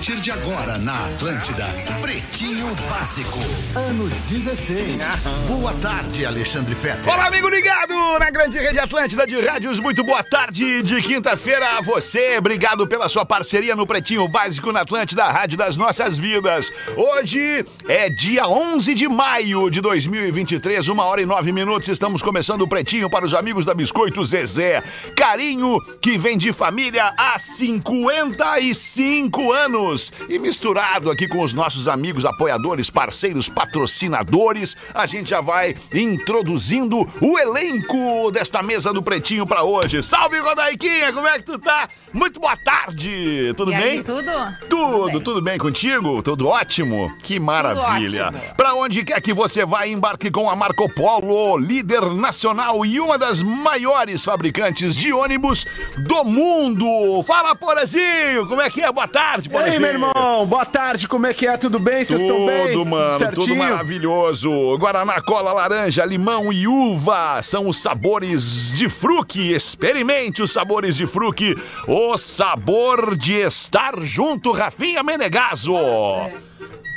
partir de agora na Atlântida, Pretinho Básico, ano 16. Boa tarde, Alexandre Fetter. Olá, amigo ligado na grande rede Atlântida de rádios. Muito boa tarde de quinta-feira a você. Obrigado pela sua parceria no Pretinho Básico na Atlântida, rádio das nossas vidas. Hoje é dia 11 de maio de 2023, uma hora e nove minutos. Estamos começando o Pretinho para os amigos da Biscoito Zezé. Carinho que vem de família há 55 anos. E misturado aqui com os nossos amigos apoiadores, parceiros, patrocinadores, a gente já vai introduzindo o elenco desta mesa do Pretinho para hoje. Salve, Rodaiquinha, como é que tu tá? Muito boa tarde, tudo E bem? aí, tudo? Tudo, bem. tudo bem contigo? Tudo ótimo? Que maravilha. Para onde quer que você vá, embarque com a Marco Polo, líder nacional e uma das maiores fabricantes de ônibus do mundo. Fala, Porazinho, como é que é? Boa tarde, E aí, meu irmão? Boa tarde, como é que é? Tudo bem? Vocês estão bem? Tudo, mano, certinho? tudo maravilhoso. Guaraná, cola, laranja, limão e uva são os sabores de fruque. Experimente os sabores de fruque. O sabor de estar junto, Rafinha Menegaso.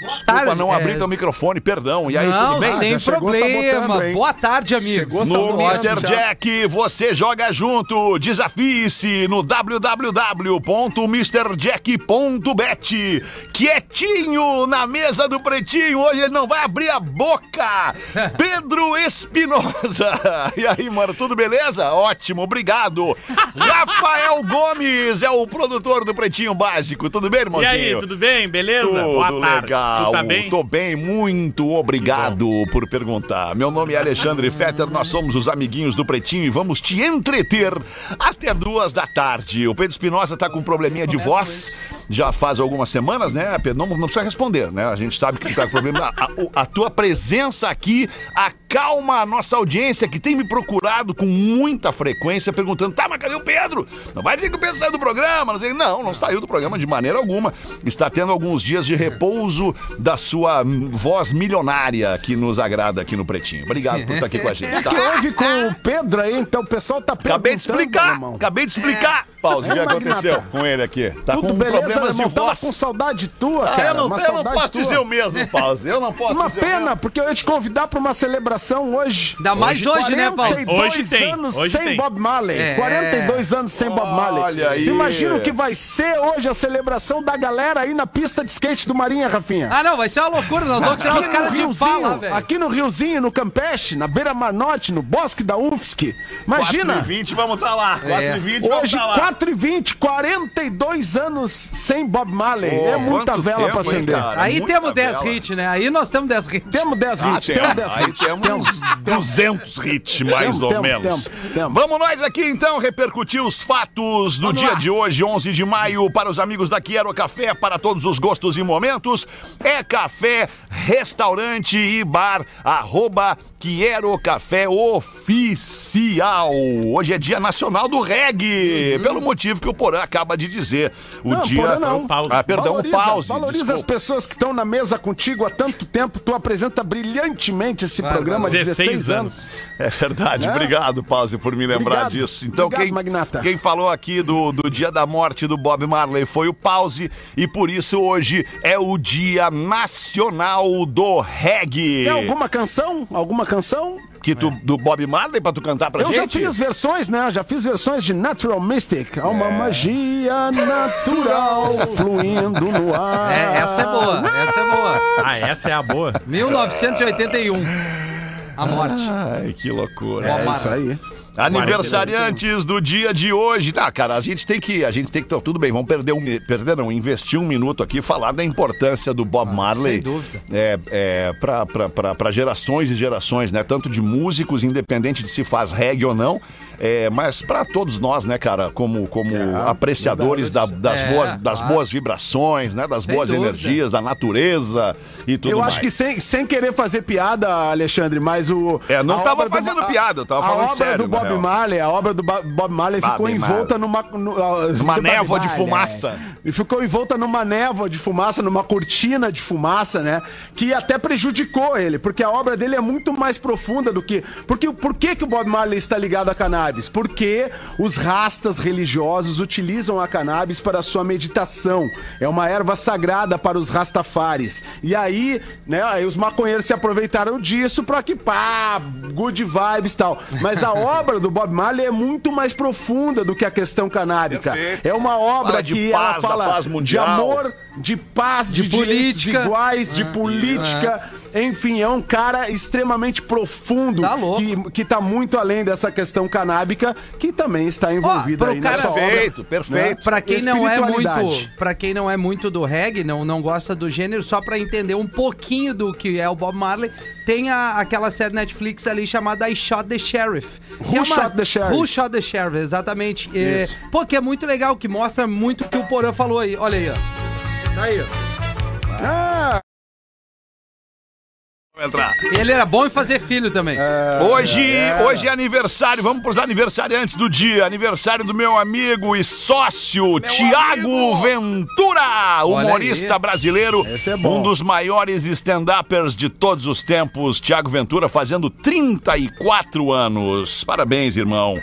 Desculpa tarde, não é. abrir teu microfone, perdão. E aí, Não, tudo bem? sem Já problema. Boa tarde, amigos. Chegou No. Mr. Jack, você joga junto. Desafie-se no www.mrjack.bet. Quietinho na mesa do Pretinho. Hoje ele não vai abrir a boca. Pedro Espinosa. E aí, mano, tudo beleza? Ótimo, obrigado. Rafael Gomes é o produtor do Pretinho Básico. Tudo bem, E irmãozinho? aí, tudo bem? Beleza? Tudo Boa tarde. legal. Tu tá bem? Tô bem, muito obrigado por perguntar. Meu nome é Alexandre Fetter, nós somos os amiguinhos do Pretinho e vamos te entreter até duas da tarde. O Pedro Espinosa tá com um probleminha de voz já faz algumas semanas, né, Pedro? Não, não precisa responder, né? A gente sabe que tu tá com problema. A, a- a tua presença aqui acalma a nossa audiência que tem me procurado com muita frequência perguntando: tá, mas cadê o Pedro? Não vai dizer que o Pedro saiu do programa? Não, sei. não, não saiu do programa de maneira alguma. Está tendo alguns dias de repouso da sua voz milionária que nos agrada aqui no Pretinho. Obrigado por estar aqui com a gente. O que Tá? houve com o Pedro aí? Então o pessoal tá perguntando, Acabei de explicar, alemão. acabei de explicar, Pause, o que É, aconteceu Magnata. com ele aqui. Tá Tudo com beleza, problemas alemão? de Tava voz. com saudade tua, Ah, cara. eu não, uma eu não posso tua. dizer o mesmo, Pause. Eu não posso Uma dizer pena, mesmo. porque eu ia te convidar pra uma celebração hoje. Ainda mais hoje, né, Paulo? 42 Hoje tem, anos hoje sem tem. Bob Marley. É. 42 anos sem Bob Marley. Olha aí. Imagina o que vai ser hoje a celebração da galera aí na pista de skate do Marinha, Rafinha. Ah, não, vai ser uma loucura. Nós vamos tirar os caras de pau lá, velho. Aqui no Riozinho, no Campeche, na Beira Mar Norte, no Bosque da UFSC. 4 Imagina. e 20, vamos estar lá. 4 É. e 20, vamos Hoje, estar lá. 4 e 20, 42 anos sem Bob Marley. Pô, é muita vela tempo, pra hein, acender. cara? Aí muita temos 10 vela. hits, né? Aí nós temos 10 hits. Temos 10 Ah, hits, temos 10 Aí hits. temos 200 hits, mais Temos, ou temos, menos. temos, temos. Vamos nós aqui, então, repercutir os fatos do dia de hoje, 11 de maio, para os amigos da Quiero Café, para todos os gostos e momentos. É café, restaurante e bar, arroba Quiero Café Oficial. Hoje é dia nacional do reggae, pelo motivo que o Porã acaba de dizer. O Não, dia... Porã não. Pause. Ah, perdão, valoriza, o pause. Valoriza as desculpa. pessoas que estão na mesa contigo há tanto tempo. Tu apresenta brilhantemente esse Bárbaro. programa há 16, 16 anos. É verdade, Né? obrigado, Pause, por me lembrar Obrigado. disso. Então, Obrigado, quem, Magnata. quem falou aqui do, do dia da morte do Bob Marley foi o Pause, e por isso hoje é o Dia Nacional do Reggae. Tem alguma canção? Alguma canção? Que tu, do Bob Marley pra tu cantar pra Eu já gente? fiz versões, né? Já fiz versões de Natural Mystic. Há uma magia natural fluindo no ar. É, essa é boa, essa é boa. Ah, essa é a boa. 1981. A morte. Ai, que loucura. É Marley. isso aí. Aniversariantes do dia de hoje. Tá, cara, a gente tem que. A gente tem que. tá, Tudo bem, vamos perder um. Perder, não, investir um minuto aqui e falar da importância do Bob Marley. sem dúvida. É, é, pra, pra, pra, pra gerações e gerações, né? Tanto de músicos, independente de se faz reggae ou não. É, mas pra todos nós, né, cara, como, como apreciadores da- das, É, boas, das claro. boas vibrações, né? Das Sem boas dúvida. energias, da natureza e tudo Eu mais. acho que sem, sem querer fazer piada, Alexandre, mas o. É, não tava obra do- fazendo piada, eu tava falando sério, do na Bob real. Marley, a obra do Bob Marley Bob ficou Marley. envolta numa. Numa névoa de Marley, fumaça. E ficou envolta numa névoa de fumaça, numa cortina de fumaça, né? Que até prejudicou ele, porque a obra dele é muito mais profunda do que. Porque por que, que o Bob Marley está ligado a cannabis? Porque os rastas religiosos utilizam a cannabis para a sua meditação. É uma erva sagrada para os rastafares. E aí, né, aí os maconheiros se aproveitaram disso para que, pá, good vibes e tal. Mas a obra do Bob Marley é muito mais profunda do que a questão canábica. Perfeito. É uma obra Fala de que paz, ela fala paz de amor, de paz, de, De direitos política. iguais, de Ah, política. Enfim, é um cara extremamente profundo Tá louco. que, que tá muito além dessa questão canábica, que também está envolvida pro aí cara- nessa obra. Perfeito, perfeito. Pra quem não é muito, para quem não é muito do reggae, não, não gosta do gênero, só pra entender um pouquinho do que é o Bob Marley, tem a- aquela série Netflix ali chamada I Shot the Sheriff. que é Who Shot the Sheriff? Who Shot the Sheriff, exatamente. É, Isso. pô, que é muito legal, que mostra muito o que o Porã falou aí. Olha aí, ó. Tá aí, ó. Ah, entrar. Ele era bom em fazer filho também. Hoje, hoje é aniversário, vamos pros aniversariantes do dia. Aniversário do meu amigo e sócio, Tiago amigo! Ventura, humorista brasileiro, Esse é bom. um dos maiores stand-uppers de todos os tempos. Tiago Ventura fazendo 34 anos. Parabéns, irmão.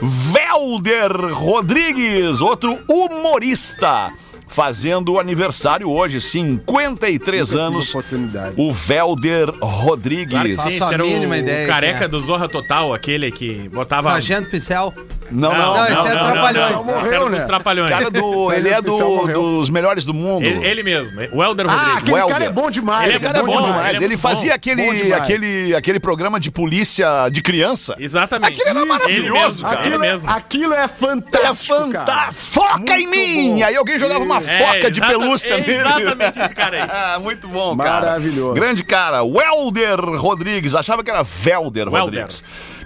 Velder Rodrigues, outro humorista. Fazendo aniversário hoje, 53 tive anos. oportunidade. O Velder Rodrigues. Claro que sim, era mínima o, ideia o careca quem é. do Zorra Total, aquele que botava... Sargento Pincel. Não, não, Não, esse é Trapalhões. Não, Morreu, esse era né? dos Trapalhões. Cara do, ele é do- morreu. dos melhores do mundo. Ele, ele mesmo, o Helder Ah, Rodrigues. aquele Welder. cara é bom demais. Ele é cara é bom demais. ele é Ele, fazia bom. aquele, Bom demais. aquele, aquele programa de polícia de criança. Exatamente. Aquele era maravilhoso, cara. Aquilo, é, mesmo. aquilo é É fantástico, fantástico. cara. Foca em mim! bom. Aí alguém jogava uma É, foca de pelúcia é nele. exatamente esse cara aí. Ah, Muito bom, cara. Maravilhoso. Grande cara. Welder Rodrigues. Achava que era Velder Welder. Rodrigues.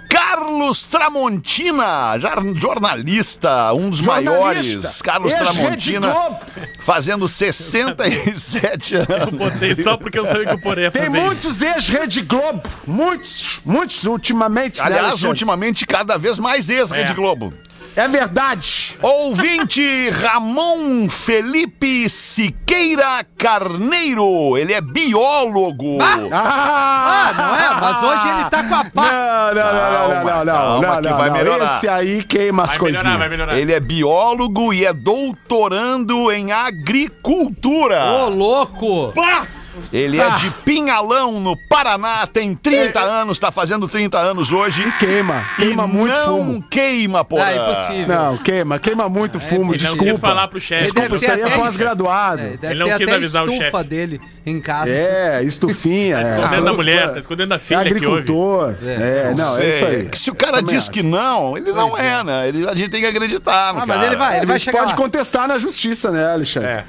Carlos Tramontina, jornalista, um dos Jornalista. maiores. Carlos Ex-Rede Tramontina, Globo. fazendo 67 anos. Botei só porque eu sabia que o fazer Tem muitos ex-Rede Globo. Muitos, muitos ultimamente. né, Aliás, Alexandre? ultimamente, cada vez mais ex-Rede É. Globo. É verdade. Ouvinte Ramon Felipe Siqueira Carneiro. Ele é biólogo. Ah, não é? Mas hoje ele tá com a pá. Não, não, não, não, não, não, não, calma não, não, vai melhorar. Esse aí queima as Vai coisinhas. melhorar, vai melhorar. Ele é biólogo e é doutorando em agricultura. Ô, louco! Pá! Ele é Ah. de Pinhalão, no Paraná, tem 30 anos, tá fazendo 30 anos hoje. Queima, queima e muito não fumo. queima, porra. Ah, impossível. Não, queima, queima muito fumo, Ele não desculpa. quis falar pro chefe. Desculpa, isso aí é pós-graduado. É, Ele não quis até avisar o estufa chefe. dele em casa. É, estufinha. é. escondendo da mulher, tá escondendo da filha é que ouve. agricultor. É, não, é isso aí. Que se o cara diz acho. que não, ele não é, né? Ele, a gente tem que acreditar no Ah, mas ele vai, ele A vai chegar pode contestar na justiça, né, Alexandre? É.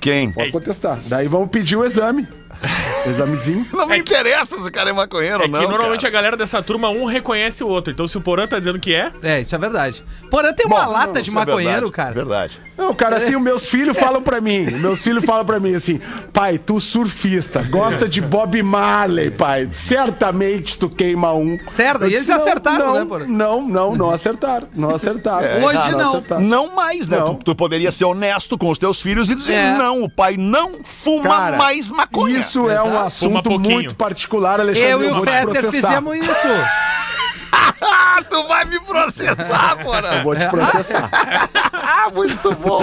Quem? Pode contestar. Daí vamos pedir o exame. Examezinho. Não me interessa se o cara é maconheiro É ou que não. normalmente cara. a galera dessa turma um reconhece o outro. Então se o Porã tá dizendo que é, É, isso é verdade. Porém, tem uma Bom, lata não, de é maconheiro, verdade, cara. Verdade. Não, cara, assim, os meus filhos falam pra mim. os Meus filhos falam pra mim assim: pai, tu surfista, gosta de Bob Marley, pai. Certamente tu queima um. Certo, Eu e eles disse, não, acertaram, não, né, porra? Não, não, não acertaram. Não acertaram. Hoje não. acertaram. Não mais, né? Não. Tu, tu poderia ser honesto com os teus filhos e dizer: É. não, o pai não fuma Cara, mais maconha. Isso é um assunto muito particular, Alexandre. Eu e vou o te Fetter fizemos isso. Tu vai me processar, porra. Vou te processar. Ah, muito bom.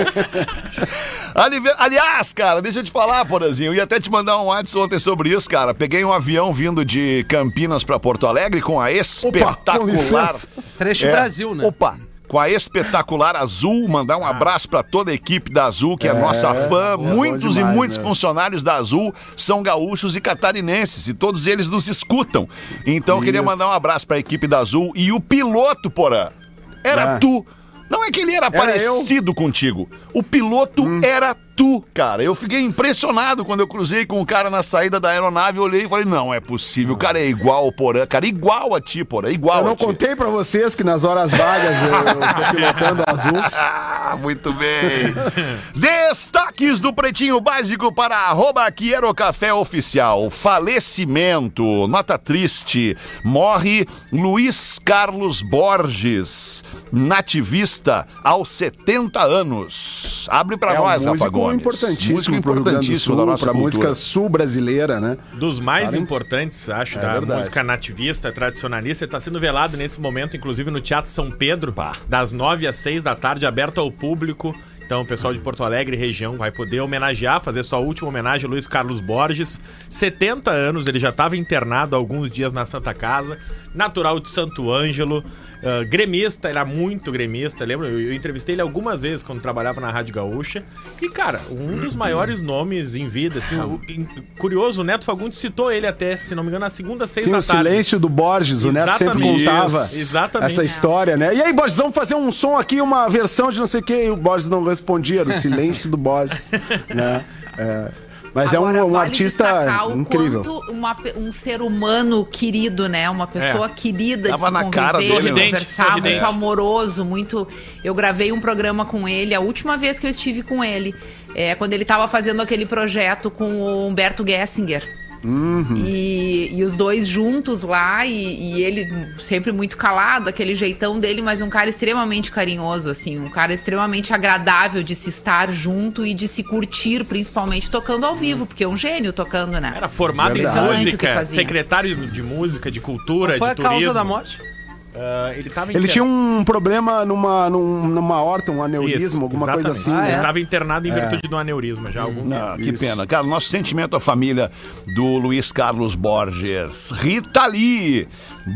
Aliás, cara, deixa eu te falar, Porazinho. Eu ia até te mandar um WhatsApp ontem sobre isso, cara. Peguei um avião vindo de Campinas pra Porto Alegre com a espetacular. licença. Trecho É. Brasil, né? Opa! Com a espetacular Azul, mandar um abraço pra toda a equipe da Azul, que é, É, nossa fã. é muitos e demais muitos mesmo. funcionários da Azul são gaúchos e catarinenses, e todos eles nos escutam. Então, eu queria mandar um abraço pra equipe da Azul e o piloto, porã. Era Ah. tu. Não é que ele era, Era Hum. parecido contigo. O piloto era tu, cara. Eu fiquei impressionado quando eu cruzei com o cara na saída da aeronave. Eu olhei e falei: não é possível. O cara é igual ao Porã. Cara, igual a ti, Porã. Igual Eu não contei pra vocês que nas horas vagas eu, tô pilotando azul. Ah, muito bem. Destaques do Pretinho Básico para arroba Quiero Café Oficial. Falecimento. Nota triste. Morre Luiz Carlos Borges, nativista, aos 70 anos. Abre pra É nós, um Rafa Gomes. importantíssimo, Músico pro Rio Grande do importantíssimo da Sul, nossa cultura. música sul brasileira, né? Dos mais Cara, importantes, acho, É da verdade. música nativista, tradicionalista. Está sendo velado nesse momento, inclusive no Teatro São Pedro, das 9 às 6 da tarde, aberto ao público. Então, o pessoal de Porto Alegre região vai poder homenagear, fazer sua última homenagem a Luiz Carlos Borges. 70 anos, ele já estava internado há alguns dias na Santa Casa, natural de Santo Ângelo, ah, gremista, era muito gremista, lembra? Eu, eu entrevistei ele algumas vezes quando trabalhava na Rádio Gaúcha. E, cara, um dos maiores nomes em vida, assim, o- em- curioso, o Neto Fagundes citou ele até, se não me engano, na segunda, seis Tem da o tarde. silêncio do Borges, o Neto sempre contava Isso, essa história, né? E aí, Borges, vamos fazer um som aqui, uma versão de não sei o que, e o Borges não respondia, era o silêncio do Borges, né? É, mas Agora, é um, um vale artista incrível. uma um ser humano querido, né? Uma pessoa querida Tava de se na conviver, cara dele, né? Conversar, sorridente. muito amoroso, muito... Eu gravei um programa com ele, a última vez que eu estive com ele, é quando ele estava fazendo aquele projeto com o Humberto Gessinger. Uhum. E, e os dois juntos lá, e, e ele sempre muito calado, aquele jeitão dele, mas um cara extremamente carinhoso, assim, um cara extremamente agradável de se estar junto e de se curtir, principalmente tocando ao vivo, porque é um gênio tocando, né? Era formado em música, fazia. secretário de música, de cultura, Qual foi de a causa turismo. da morte? Ah, ele tava Ele tinha um problema numa, num- numa horta, um aneurisma, Isso, alguma coisa exatamente. assim, Ah, né? Ele estava internado em virtude de um aneurisma já há algum tempo. Não, que Isso. pena. Cara, nosso sentimento à família do Luiz Carlos Borges. Rita Lee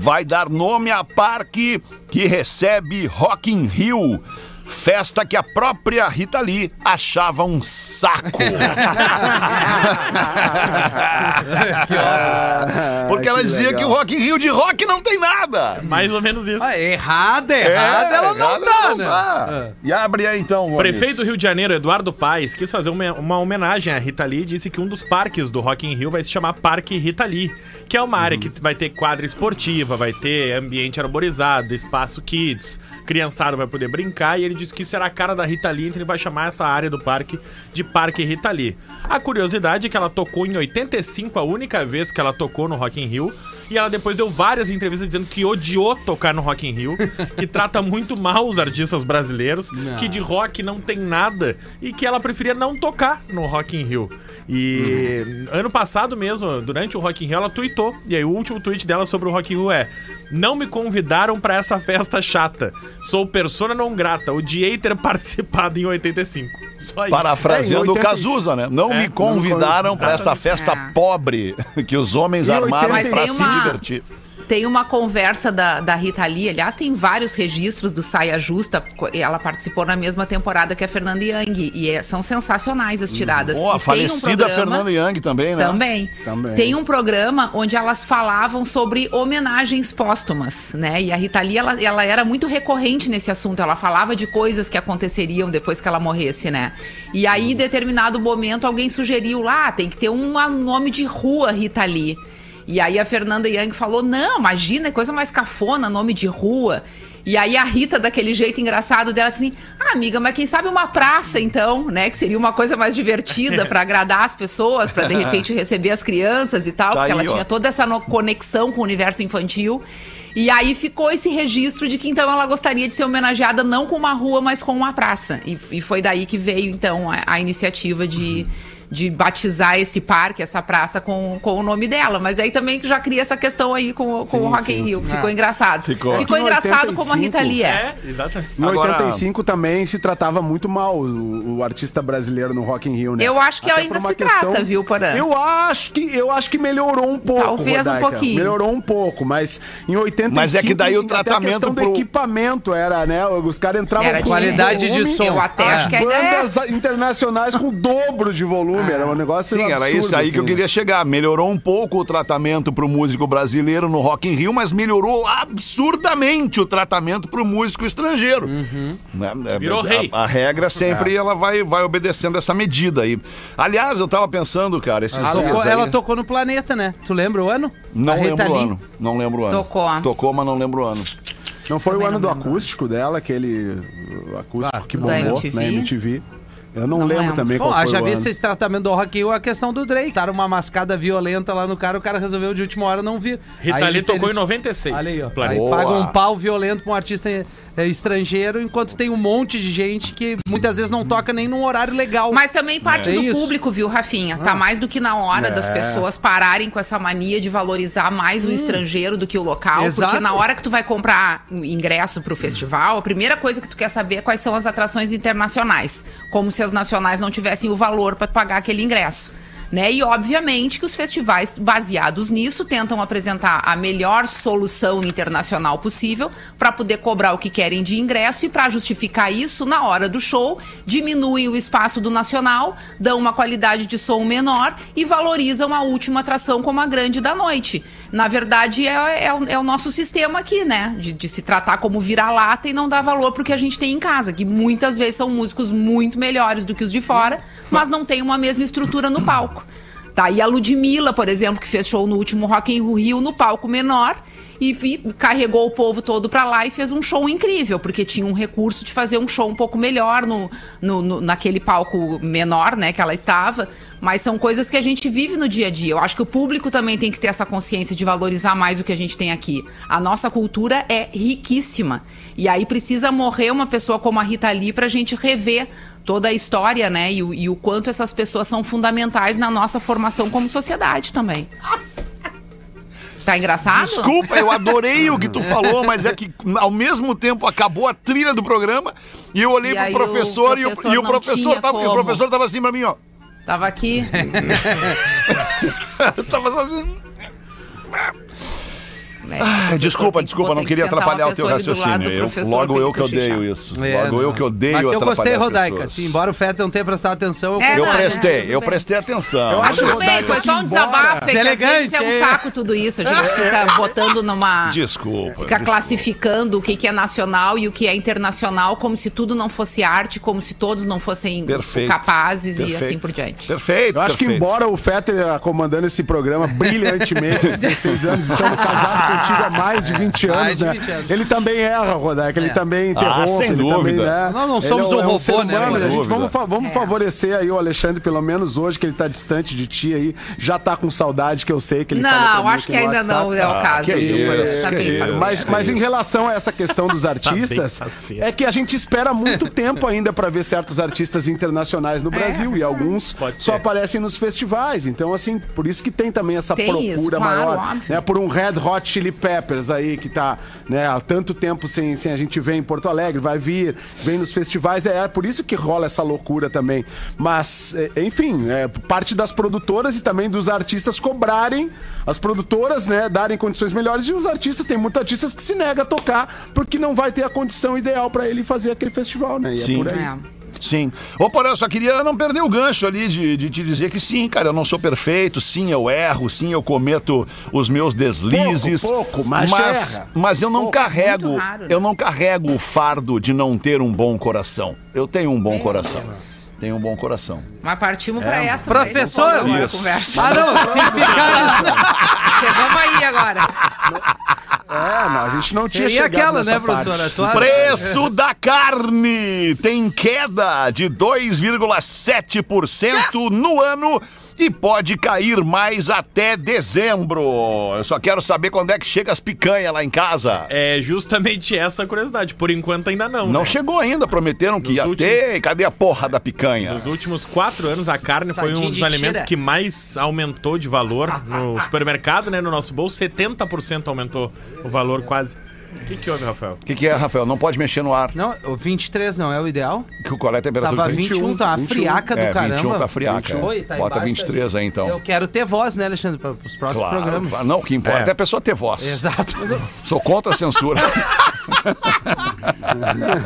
vai dar nome a parque que recebe Rock in Rio. Festa que a própria Rita Lee achava um saco. Porque ela que dizia legal. que o Rock in Rio de rock não tem nada. Mais ou menos isso. Ah, errada, errada, ela não errada tá, não né? tá. E abre aí então, Gomes. Prefeito do Rio de Janeiro, Eduardo Paes, quis fazer uma, uma homenagem à Rita Lee e disse que um dos parques do Rock in Rio vai se chamar Parque Rita Lee, que é uma área que vai ter quadra esportiva, vai ter ambiente arborizado, espaço kids, criançada vai poder brincar, e ele disse que isso era a cara da Rita Lee, então ele vai chamar essa área do parque de Parque Rita Lee. A curiosidade é que ela tocou em 85, a única vez que ela tocou no Rock in Rio, e ela depois deu várias entrevistas dizendo que odiou tocar no Rock in Rio, que trata muito mal os artistas brasileiros, que de rock não tem nada e que ela preferia não tocar no Rock in Rio. E ano passado mesmo, durante o Rock in Rio, ela tweetou. E aí o último tweet dela sobre o Rock in Rio é: Não me convidaram pra essa festa chata. Sou persona não grata. Odiei ter participado em 85. Só isso. Parafraseando É, o 80 Cazuza, né? Não É, me convidaram pra essa festa É. pobre que os homens E armaram 80 pra tem se divertir. Tem uma conversa da, da Rita Lee, aliás, tem vários registros do Saia Justa. Ela participou na mesma temporada que a Fernanda Young. E é- são sensacionais as tiradas. Pô, a tem um falecida programa- Fernanda Young também, né? Também. Também. Tem um programa onde elas falavam sobre homenagens póstumas, né? E a Rita Lee, ela, ela era muito recorrente nesse assunto. Ela falava de coisas que aconteceriam depois que ela morresse, né? E aí, em determinado momento, alguém sugeriu lá, tem que ter um nome de rua Rita Lee. E aí a Fernanda Young falou: não, imagina, é coisa mais cafona, nome de rua. E aí a Rita, daquele jeito engraçado dela, assim: Ah, amiga, mas quem sabe uma praça, então, né? Que seria uma coisa mais divertida pra agradar as pessoas, pra de repente receber as crianças e tal, Tá porque aí, ela ó. tinha toda essa conexão com o universo infantil. E aí ficou esse registro de que então ela gostaria de ser homenageada não com uma rua, mas com uma praça. E, e foi daí que veio, então, a, a iniciativa de, de batizar esse parque, essa praça com, com o nome dela. Mas aí também já cria essa questão aí com, com o Rock in Rio. Ficou engraçado. Ficou. Ficou engraçado como a Rita 85, Lee é. É, exatamente. Em Agora- 85 também se tratava muito mal o, o artista brasileiro no Rock in Rio, né? Eu acho que Até ainda se trata, viu, Porã? Eu acho que eu acho que melhorou um pouco, Talvez um Rodaica. pouquinho. Melhorou um pouco, mas em 85 Mas é que daí o até a tratamento questão do pro- equipamento era, né? Os caras entravam Era com qualidade de som. Eu até É. acho que ainda é. bandas internacionais com o dobro de volume, era um negócio Sim, era absurdo, isso aí que eu assim. queria chegar. Melhorou um pouco o tratamento pro músico brasileiro no Rock in Rio, mas melhorou absurdamente o tratamento pro músico estrangeiro. Né? É, Virou a, rei. A, regra sempre ela vai, vai obedecendo essa medida aí. Aliás, eu tava pensando, cara, esses Ela dias tocou, aí- ela tocou no planeta, né? Tu lembra o ano? Não A lembro o ano. Não lembro o ano. Tocou. Tocou, mas não lembro o ano. Não foi o Também ano não do lembro. acústico dela, aquele uh, acústico que da bombou MTV? na MTV. Eu não, Não lembro, lembro. também Bom, qual foi visto ano. esse tratamento do Rock Rio, a questão do Drake. Taram uma mascada violenta lá no cara, o cara resolveu de última hora não vir. Rita Aí Lee eles- tocou eles- em 96. Olha aí, ó. Aí paga um pau violento pra um artista estrangeiro, enquanto tem um monte de gente que muitas vezes não toca nem num horário legal. Mas também parte É do isso. público, viu, Rafinha? Tá mais do que na hora das pessoas pararem com essa mania de valorizar mais o estrangeiro do que o local. Exato. Porque na hora que tu vai comprar ingresso pro festival, a primeira coisa que tu quer saber é quais são as atrações internacionais. Como se as nacionais não tivessem o valor para pagar aquele ingresso. Né? E obviamente que os festivais baseados nisso tentam apresentar a melhor solução internacional possível para poder cobrar o que querem de ingresso e para justificar isso na hora do show diminuem o espaço do nacional, dão uma qualidade de som menor e valorizam a última atração como a grande da noite. Na verdade é, é o, é o nosso sistema aqui, né? De, de se tratar como vira-lata e não dar valor pro que a gente tem em casa, que muitas vezes são músicos muito melhores do que os de fora, mas não tem uma mesma estrutura no palco. Tá, e a Ludmilla, por exemplo, que fez show no último Rock in Rio no palco menor e, e carregou o povo todo pra lá e fez um show incrível, porque tinha um recurso de fazer um show um pouco melhor no, no- no- naquele palco menor, né, que ela estava. Mas são coisas que a gente vive no dia a dia. Eu acho que o público também tem que ter essa consciência de valorizar mais o que a gente tem aqui. A nossa cultura é riquíssima. E aí precisa morrer uma pessoa como a Rita Lee pra gente rever toda a história, né? E o, e o quanto essas pessoas são fundamentais na nossa formação como sociedade também. Tá engraçado? Desculpa, eu adorei o que tu falou, mas é que ao mesmo tempo acabou a trilha do programa e eu olhei E pro aí o professor, e o- professor e o professor tava, o professor tava assim pra mim, ó. Tava aqui. tava só assim. Né? Ah, desculpa, que desculpa, não queria atrapalhar o teu raciocínio. Eu, logo eu que odeio isso. É, logo eu não. que odeio Mas eu atrapalhar gostei, Rodaica. Assim, embora o Fetter não tenha prestado atenção, eu É, Eu não, prestei, eu prestei atenção. Eu acho que bem, foi só um desabafo, é que vezes é um é. saco tudo isso. A gente fica botando numa... Desculpa. Fica classificando o que, que é nacional e o que é internacional como se tudo não fosse arte, como se todos não fossem Perfeito. capazes e Perfeito. assim por diante. Perfeito. Eu acho que perfeito. embora o Fetter comandando esse programa brilhantemente há 16 anos, estando casado contigo há mais de 20 anos, Mais de né? 20 anos. Ele também erra, Rodaica, ele É. também interrompe. Ah, sem ele dúvida. Também, né? Nós não Ele somos é um robô, ser né, humano, Rodaica? a gente, vamos fa- vamos É. favorecer aí o Alexandre, pelo menos hoje, que ele tá distante de ti aí. Já tá com saudade, que eu sei que ele fala pra Não, mim acho aqui que no ainda WhatsApp. não é o Ah, caso. que viu? isso, Tá que bem isso. Mas, Que mas em relação a essa questão dos artistas, facinho. é que a gente espera muito tempo ainda para ver certos artistas internacionais no Brasil e alguns Pode só ser. aparecem nos festivais. Então, assim, por isso que tem também essa Tem procura isso, claro, maior, óbvio. né? Por um Red Hot Chili Peppers aí que tá, né, há tanto tempo sem, sem a gente ver em Porto Alegre, vai vir, vem nos festivais, é, é por isso que rola essa loucura também. Mas, é, enfim, é parte das produtoras e também dos artistas cobrarem as produtoras, né, darem condições melhores e os artistas, tem muitos artistas que se nega a tocar porque não vai ter a condição ideal para ele fazer aquele festival, né? E Sim. é por aí. É. Sim. Ô, Porã, eu só queria não perder o gancho ali de, de te dizer que sim, cara, eu não sou perfeito, sim, eu erro, sim, eu cometo os meus deslizes. Pouco, pouco, mas mas, erra. mas eu não Pouco, carrego, raro, né? eu não carrego o fardo de não ter um bom coração. Eu tenho um bom coração. Tenho um bom coração. Mas partimos pra essa. Professor! agora conversa. Ah, não, se ficar. Chegamos aí agora. É, não, a gente não tinha Seria chegado aquela, né, professora? Tua- Preço da carne tem queda de 2,7% no ano e pode cair mais até dezembro. Eu só quero saber quando é que chega as picanhas lá em casa. É justamente essa a curiosidade. Por enquanto ainda não. Não né? chegou ainda, prometeram que Nos ia últimos- ter. Cadê a porra da picanha? Nos últimos quatro anos, a carne foi Sadinha um dos alimentos tira. que mais aumentou de valor no supermercado, né? No nosso bolso, 70% aumentou o valor quase. O que, que houve, Rafael? O que, que é, Rafael? Não pode mexer no ar. Não, o 23 não é o ideal? Que qual é a temperatura? Tava 21, tá uma friaca do É, caramba. 21 tá friaca. Oi, tá Bota embaixo, 23 aí, então. Eu quero ter voz, né, Alexandre, para os próximos Claro, programas. claro. Não, o que importa é. É. a pessoa ter voz. Exato. Sou contra a censura.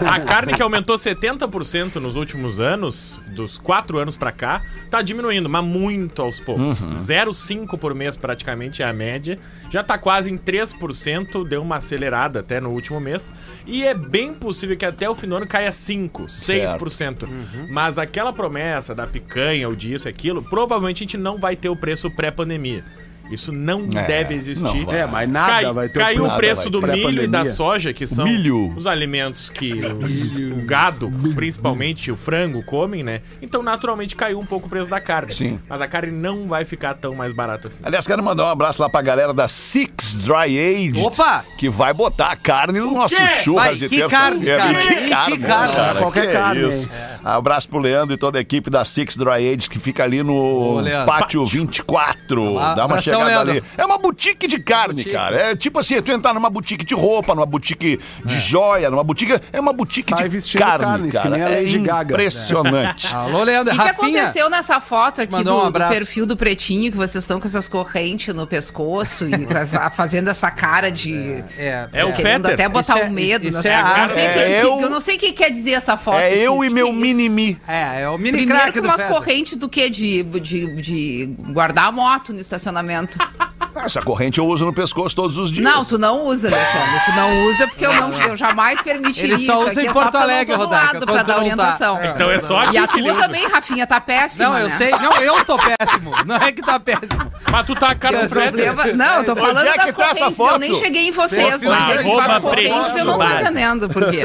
A carne que aumentou 70% nos últimos anos, dos quatro anos pra cá, tá diminuindo, mas muito aos poucos. Uhum. 0,5 por mês praticamente é a média. Já tá quase em 3%, deu uma acelerada até no último mês. E é bem possível que até o fim do ano caia 5, 6%. Uhum. Mas aquela promessa da picanha, ou disso, aquilo, provavelmente a gente não vai ter o preço pré-pandemia. Isso não É, deve existir. não. É, mas nada Cai- vai ter caiu o preço vai do milho e da soja, que são Milho. os alimentos que os- o gado, principalmente o frango, comem, né? Então, naturalmente, caiu um pouco o preço da carne. Sim. Mas a carne não vai ficar tão mais barata assim. Aliás, quero mandar um abraço lá pra galera da Six Dry Age. Opa! Que vai botar a carne no nosso churras de que terça-feira. carne, cara. Que Que carne, carne. cara. Qualquer que carne, isso. Abraço pro Leandro e toda a equipe da Six Dry Age que fica ali no Ô. Pátio 24. Ah, Dá uma abração, chegada Leandro. ali. É uma boutique de carne, Boutique. cara. É tipo assim, tu entrar numa boutique de roupa, numa boutique de joia, numa boutique. É uma boutique Sai de carne, carnes, que cara. nem a é Lady Gaga. impressionante. Alô, Leandro. O que, que Rafinha. aconteceu nessa foto aqui do, um do perfil do pretinho, que vocês estão com essas correntes no pescoço e fazendo essa cara de. É, É o Querendo Fetter. até botar é- um medo. isso é eu, não sei é que- que- eu- eu não sei o que quer dizer essa foto. É aqui. eu Que e que meu é mini-mi. É, é o mini Primeiro crack com do umas correntes do? De, de, de guardar a moto no estacionamento. Camp Essa corrente eu uso no pescoço todos os dias. Não, tu não usa, Alexandre. Tu não usa porque eu, não, eu jamais permitiria Ele só isso usa aqui. em é Porto Alegre, Rodaica, pra dar tá. orientação. Então é só aqui E a que ele tua usa. também, Rafinha, tá péssima, Não, eu né? sei. Não, eu tô péssimo. Não é que tá péssimo. Mas tu tá a cara do Fetter. problema... Não, eu tô Onde falando é que das tá essa correntes. foto? Eu nem cheguei em vocês, mas é que arroba faz correntes eu não tô entendendo por quê.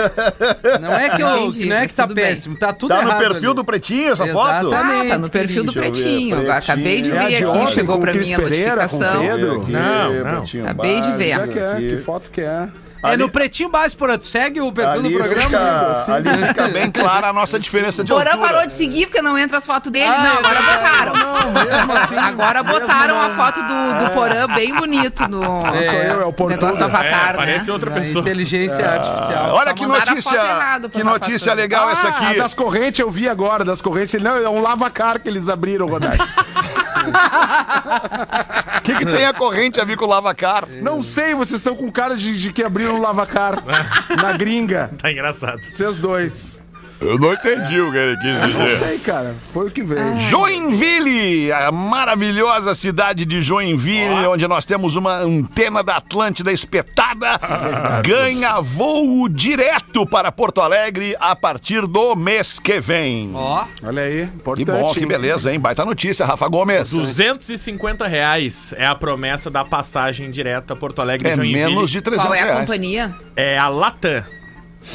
Não é que, eu, Entendi, não é mas que tá tudo bem. péssimo. Tá tudo Tá no errado. perfil ali. do pretinho essa foto? Exatamente. Ah, tá no perfil do Deixa eu ver, pretinho. Acabei de É ver de aqui, ontem chegou com o pra Cris mim a Pereira, com o notificação. Pedro. Não, não. Acabei de ver. É que é? Que foto que é? É no Pretinho Básico, Porã. Tu segue o perfil do programa? Fica, ali fica bem clara a nossa diferença de Porã altura. parou de seguir porque não entra as fotos dele. Ah, não, é agora botaram. Não, mesmo assim. Agora mesmo botaram a não. foto do, do Porã bem bonito no sou eu, é o negócio do É, Avatar, né? parece outra A pessoa. inteligência Ah, artificial. olha Só que a notícia, que notícia legal essa Ah, aqui. das correntes eu vi agora, das correntes. Não, é um lavacar que eles abriram, Rodai. O que, que tem a corrente a ver com o lavacar? Não sei, vocês estão com cara de, de que abriram um lavacar na gringa. Tá engraçado. Vocês dois. Eu não entendi o que ele quis Não dizer. sei, cara. Foi o que veio. Joinville, a maravilhosa cidade de Joinville, onde nós temos uma antena da Atlântida espetada, ganha voo direto para Porto Alegre a partir do mês que vem. Ó, Olha aí, Que importante. bom, que beleza, hein? Baita notícia, Rafa Gomes. 250 reais é a promessa da passagem direta a Porto Alegre É Joinville. menos de 300 Qual é a reais. companhia? É a Latam.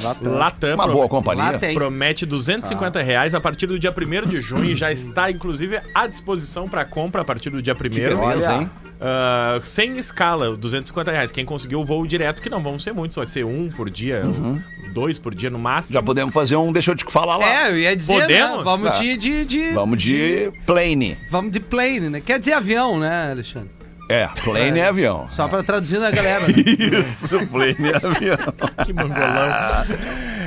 Latam. Latam. Uma boa companhia. tem. Promete 250 reais a partir do dia 1 de junho e já está, inclusive, à disposição para compra a partir do dia 1 Beleza, hein? Ah, sem escala, 250 reais. Quem conseguiu o voo direto, que não vão ser muitos, vai ser um por dia, dois por dia no máximo. Já podemos fazer um, deixa eu te falar lá. é, eu ia dizer, né? Podemos? Vamos Tá. de, de, de- Vamos de plane. Vamos de plane, né? Quer dizer avião, né, Alexandre? É, plane é, avião. Só pra traduzir na galera. né? Isso, plane é avião. Que mangolão.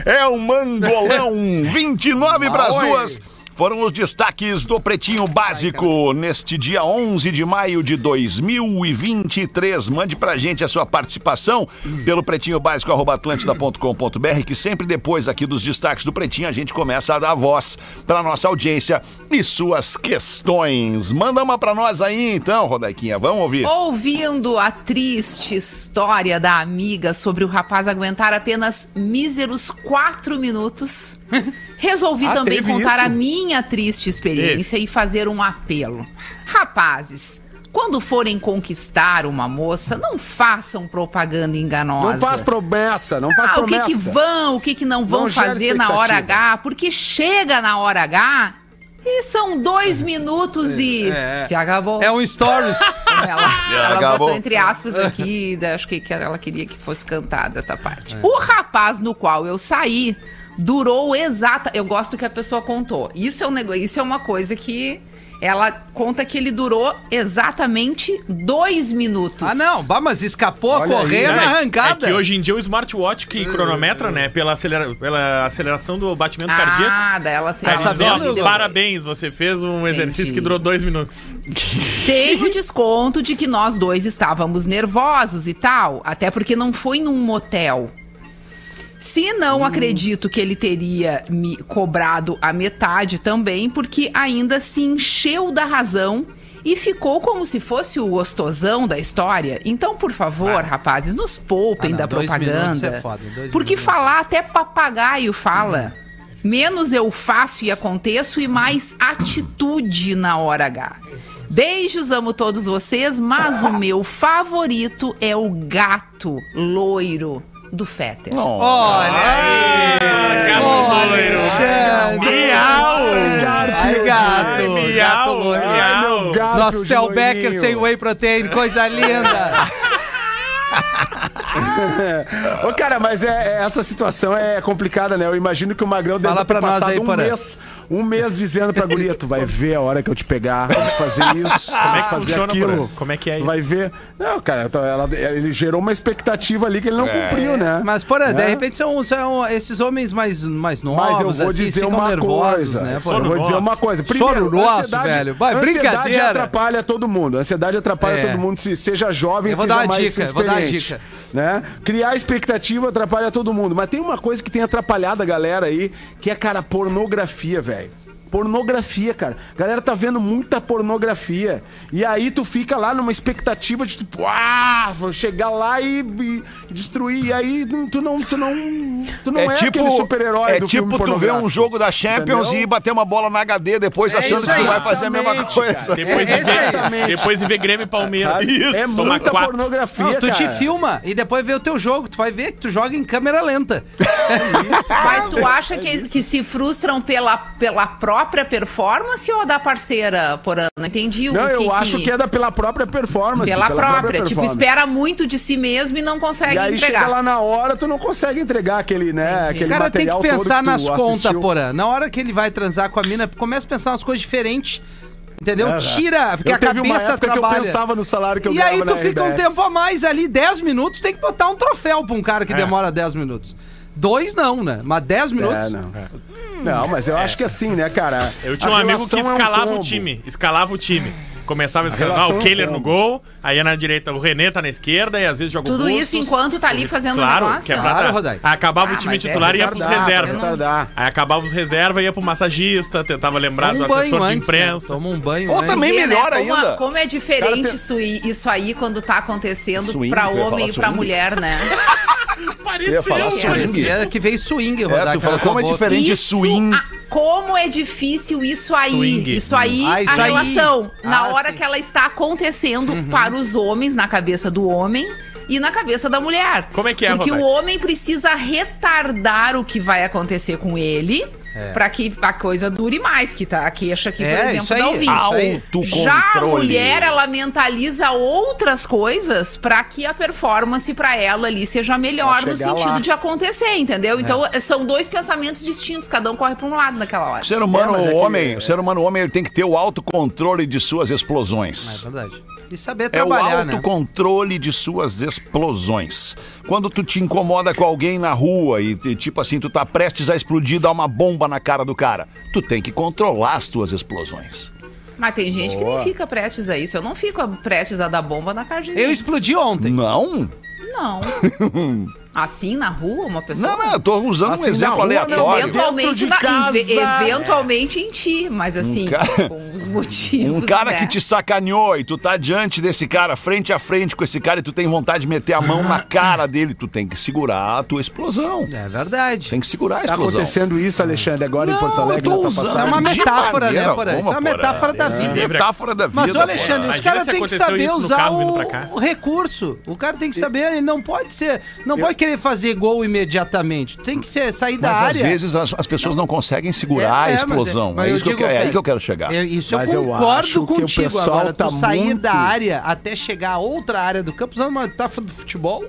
É o Mangolão 29 para as duas. Foram os destaques do Pretinho Básico neste dia 11 de maio de 2023. Mande pra gente a sua participação pelo pretinho básico atlântida.com.br que sempre depois aqui dos destaques do Pretinho a gente começa a dar voz pra nossa audiência e suas questões. Manda uma pra nós aí então, Rodaiquinha. Vamos ouvir. Ouvindo a triste história da amiga sobre o rapaz aguentar apenas míseros quatro minutos, resolvi Ah, também teve contar isso? a minha triste experiência e fazer um apelo. Rapazes, quando forem conquistar uma moça, não façam propaganda enganosa. Não faz promessa, não faz Ah, o que promessa. que vão, o que que não vão Não fazer na hora. H, porque chega na hora H, E são dois minutos e É. se acabou. É um stories. Ela, ela acabou. botou entre aspas aqui, acho que, que ela queria que fosse cantada essa parte. O rapaz no qual eu saí durou exata. Eu gosto que a pessoa contou. Isso é um negócio, isso é uma coisa que ela conta que ele durou exatamente dois minutos. ah, não. Bah, mas escapou Olha aí, correndo Né? na arrancada. É que hoje em dia o smartwatch que cronometra, né? Pela, acelera- pela aceleração do batimento cardíaco. Ah, ela se Tá diz, ó, parabéns, você fez um exercício Entendi. que durou dois minutos. Tem o desconto de que nós dois estávamos nervosos e tal, até porque não foi num motel. Se não acredito que ele teria me cobrado a metade também, porque ainda se encheu da razão e ficou como se fosse o gostosão da história. Então, por favor, rapazes, nos poupem Ah, não, da minutos propaganda. é foda, dois porque minutos é falar até papagaio fala. Menos eu faço e aconteço e mais atitude na hora H. Beijos, amo todos vocês, mas o meu favorito é o gato loiro do Fetter. Olha aí. Olha, Alexandre. Miau! Ai, gato. Ai, gato miau, loiro. miau. gato Nosso Tel Becker sem whey protein, coisa linda. Ô, cara, mas é, é- essa situação é complicada, né? Eu imagino que o Magrão deve Fala ter pra nós passado aí, um Porã. mês, um mês dizendo pra guria, tu vai ver a hora que eu te pegar, vamos fazer isso, Como é que fazer funciona, aquilo. Como é que é isso? vai ver. Não, cara, então ela- ele gerou uma expectativa ali que ele não cumpriu, né? Mas, porra, de Né? repente são, são esses homens mais, mais novos, Mas eu vou assim, dizer uma nervosos, coisa. né? eu vou dizer uma coisa. Choro nosso, ansiedade- velho. Vai, ansiedade brincadeira. atrapalha todo mundo. Ansiedade atrapalha É. todo mundo, se seja jovem, Eu vou seja dar uma mais dica, eu vou dar uma experiente, dica. Né? Criar expectativa atrapalha todo mundo. Mas tem uma coisa que tem atrapalhado a galera aí, que é, cara, pornografia, velho. Pornografia, cara. A galera tá vendo muita pornografia. E aí tu fica lá numa expectativa de tipo, ah, vou chegar lá e, e destruir. E aí tu não, tu não, tu não é, aquele super-herói é do tipo filme tu ver um jogo da Champions Entendeu? e bater uma bola na HD depois É achando isso que tu vai fazer a mesma coisa. cara. Depois, É, de ver, exatamente. depois de ver Grêmio e Palmeiras. É Soma muita quatro. pornografia, Não, tu te cara. filma e depois vê o teu jogo. Tu vai ver que tu joga em câmera lenta. Mas tu acha que, que se frustram pela, pela própria performance ou da parceira, por ano? Não entendi o Não, que eu acho que é da, pela própria performance. Pela, própria. Tipo, performance. espera muito de si mesmo e não consegue E aí entregar. chega lá na hora, tu não consegue entregar aquele, né, aquele O cara tem que pensar tu nas contas, porã. Na hora que ele vai transar com a mina, começa a pensar umas coisas diferentes. Entendeu? É, Tira, porque eu a teve uma cabeça época trabalha. que eu pensava no salário que eu e aí tu na fica um RBS. tempo a mais ali, 10 minutos, tem que botar um troféu pra um cara que É. demora 10 minutos. Dois não, né? Mas 10 minutos. É, não. Não, mas eu acho que assim, né, cara? Eu tinha um amigo que relação é um escalava o time. Escalava o time. Começava a escalar. Ah, o é Kehler no gol, aí na direita o René tá na esquerda e às vezes joga o Tudo Bustos. isso enquanto tá ali fazendo o Claro, negócio. que é pra Claro, tá- Rodai. Aí acabava Ah, o time mas é titular e ia pros retardado, reservas. retardado. Aí acabava os reservas, ia pro massagista, tentava lembrar do assessor de antes, né? imprensa. Toma um banho Ou antes. também Vê, melhor né, como, ainda. Como é diferente Cara, tem- isso, aí, isso aí quando tá acontecendo Swing, pra tu ia homem falar e pra swing? mulher, né? Eu ia falar swing. Parecia que veio swing, Rodai. É, tu falou como é diferente Isso, swing. Como é difícil isso aí. Swing. Isso aí, Ah, isso a aí. relação. Na Ah, hora sim. que ela está acontecendo para os homens, na cabeça do homem. E na cabeça da mulher. Como é que é, Porque Rodai? o homem precisa retardar o que vai acontecer com ele pra que a coisa dure mais, que tá a queixa aqui, É, por exemplo, isso aí, da ouvinte. isso aí. Autocontrole. Já a mulher, ela mentaliza outras coisas pra que a performance pra ela ali seja melhor no sentido lá. de acontecer, entendeu? Então são dois pensamentos distintos, cada um corre pra um lado naquela hora. O ser humano É, é que- homem, o ser humano homem, ele tem que ter o autocontrole de suas É explosões. verdade. E saber É o trabalhar, né? autocontrole de suas explosões. Quando tu te incomoda com alguém na rua e, e, tipo assim, tu tá prestes a explodir, dá uma bomba na cara do cara, tu tem que controlar as tuas explosões. Mas tem gente que nem fica prestes a isso. Eu não fico prestes a dar bomba na cara de Eu ninguém. explodi ontem. Não? Não. Assim, na rua, uma pessoa. Não, não, eu tô usando Assim, um exemplo rua, não, aleatório. dentro Eventualmente, de na- casa. eventualmente em ti, mas assim, cara- com os motivos. Um cara né? que te sacaneou e tu tá diante desse cara, frente a frente com esse cara, e tu tem vontade de meter a mão na cara dele, tu tem que segurar a tua explosão. É verdade. Tem que segurar a Tá explosão. acontecendo isso, Alexandre, agora em Porto Não, Alegre, eu tô na tua usando. Isso é uma metáfora, né, maneira Porã? Isso é uma metáfora da vida. Metáfora da vida. Mas, Alexandre, os caras têm que saber usar o recurso. O cara tem que saber, ele não pode ser. Não pode querer fazer gol imediatamente. Tu tem que ser, sair da Mas área. às vezes as, as pessoas não, conseguem segurar a É, é, mas explosão. é- mas É, eu isso que eu digo, quero, é aí que eu quero chegar. Eu- isso Mas eu eu concordo acho que o contigo. pessoal Agora, tu tá sair muito- da área até chegar a outra área do campo, não, mas tá falando de futebol,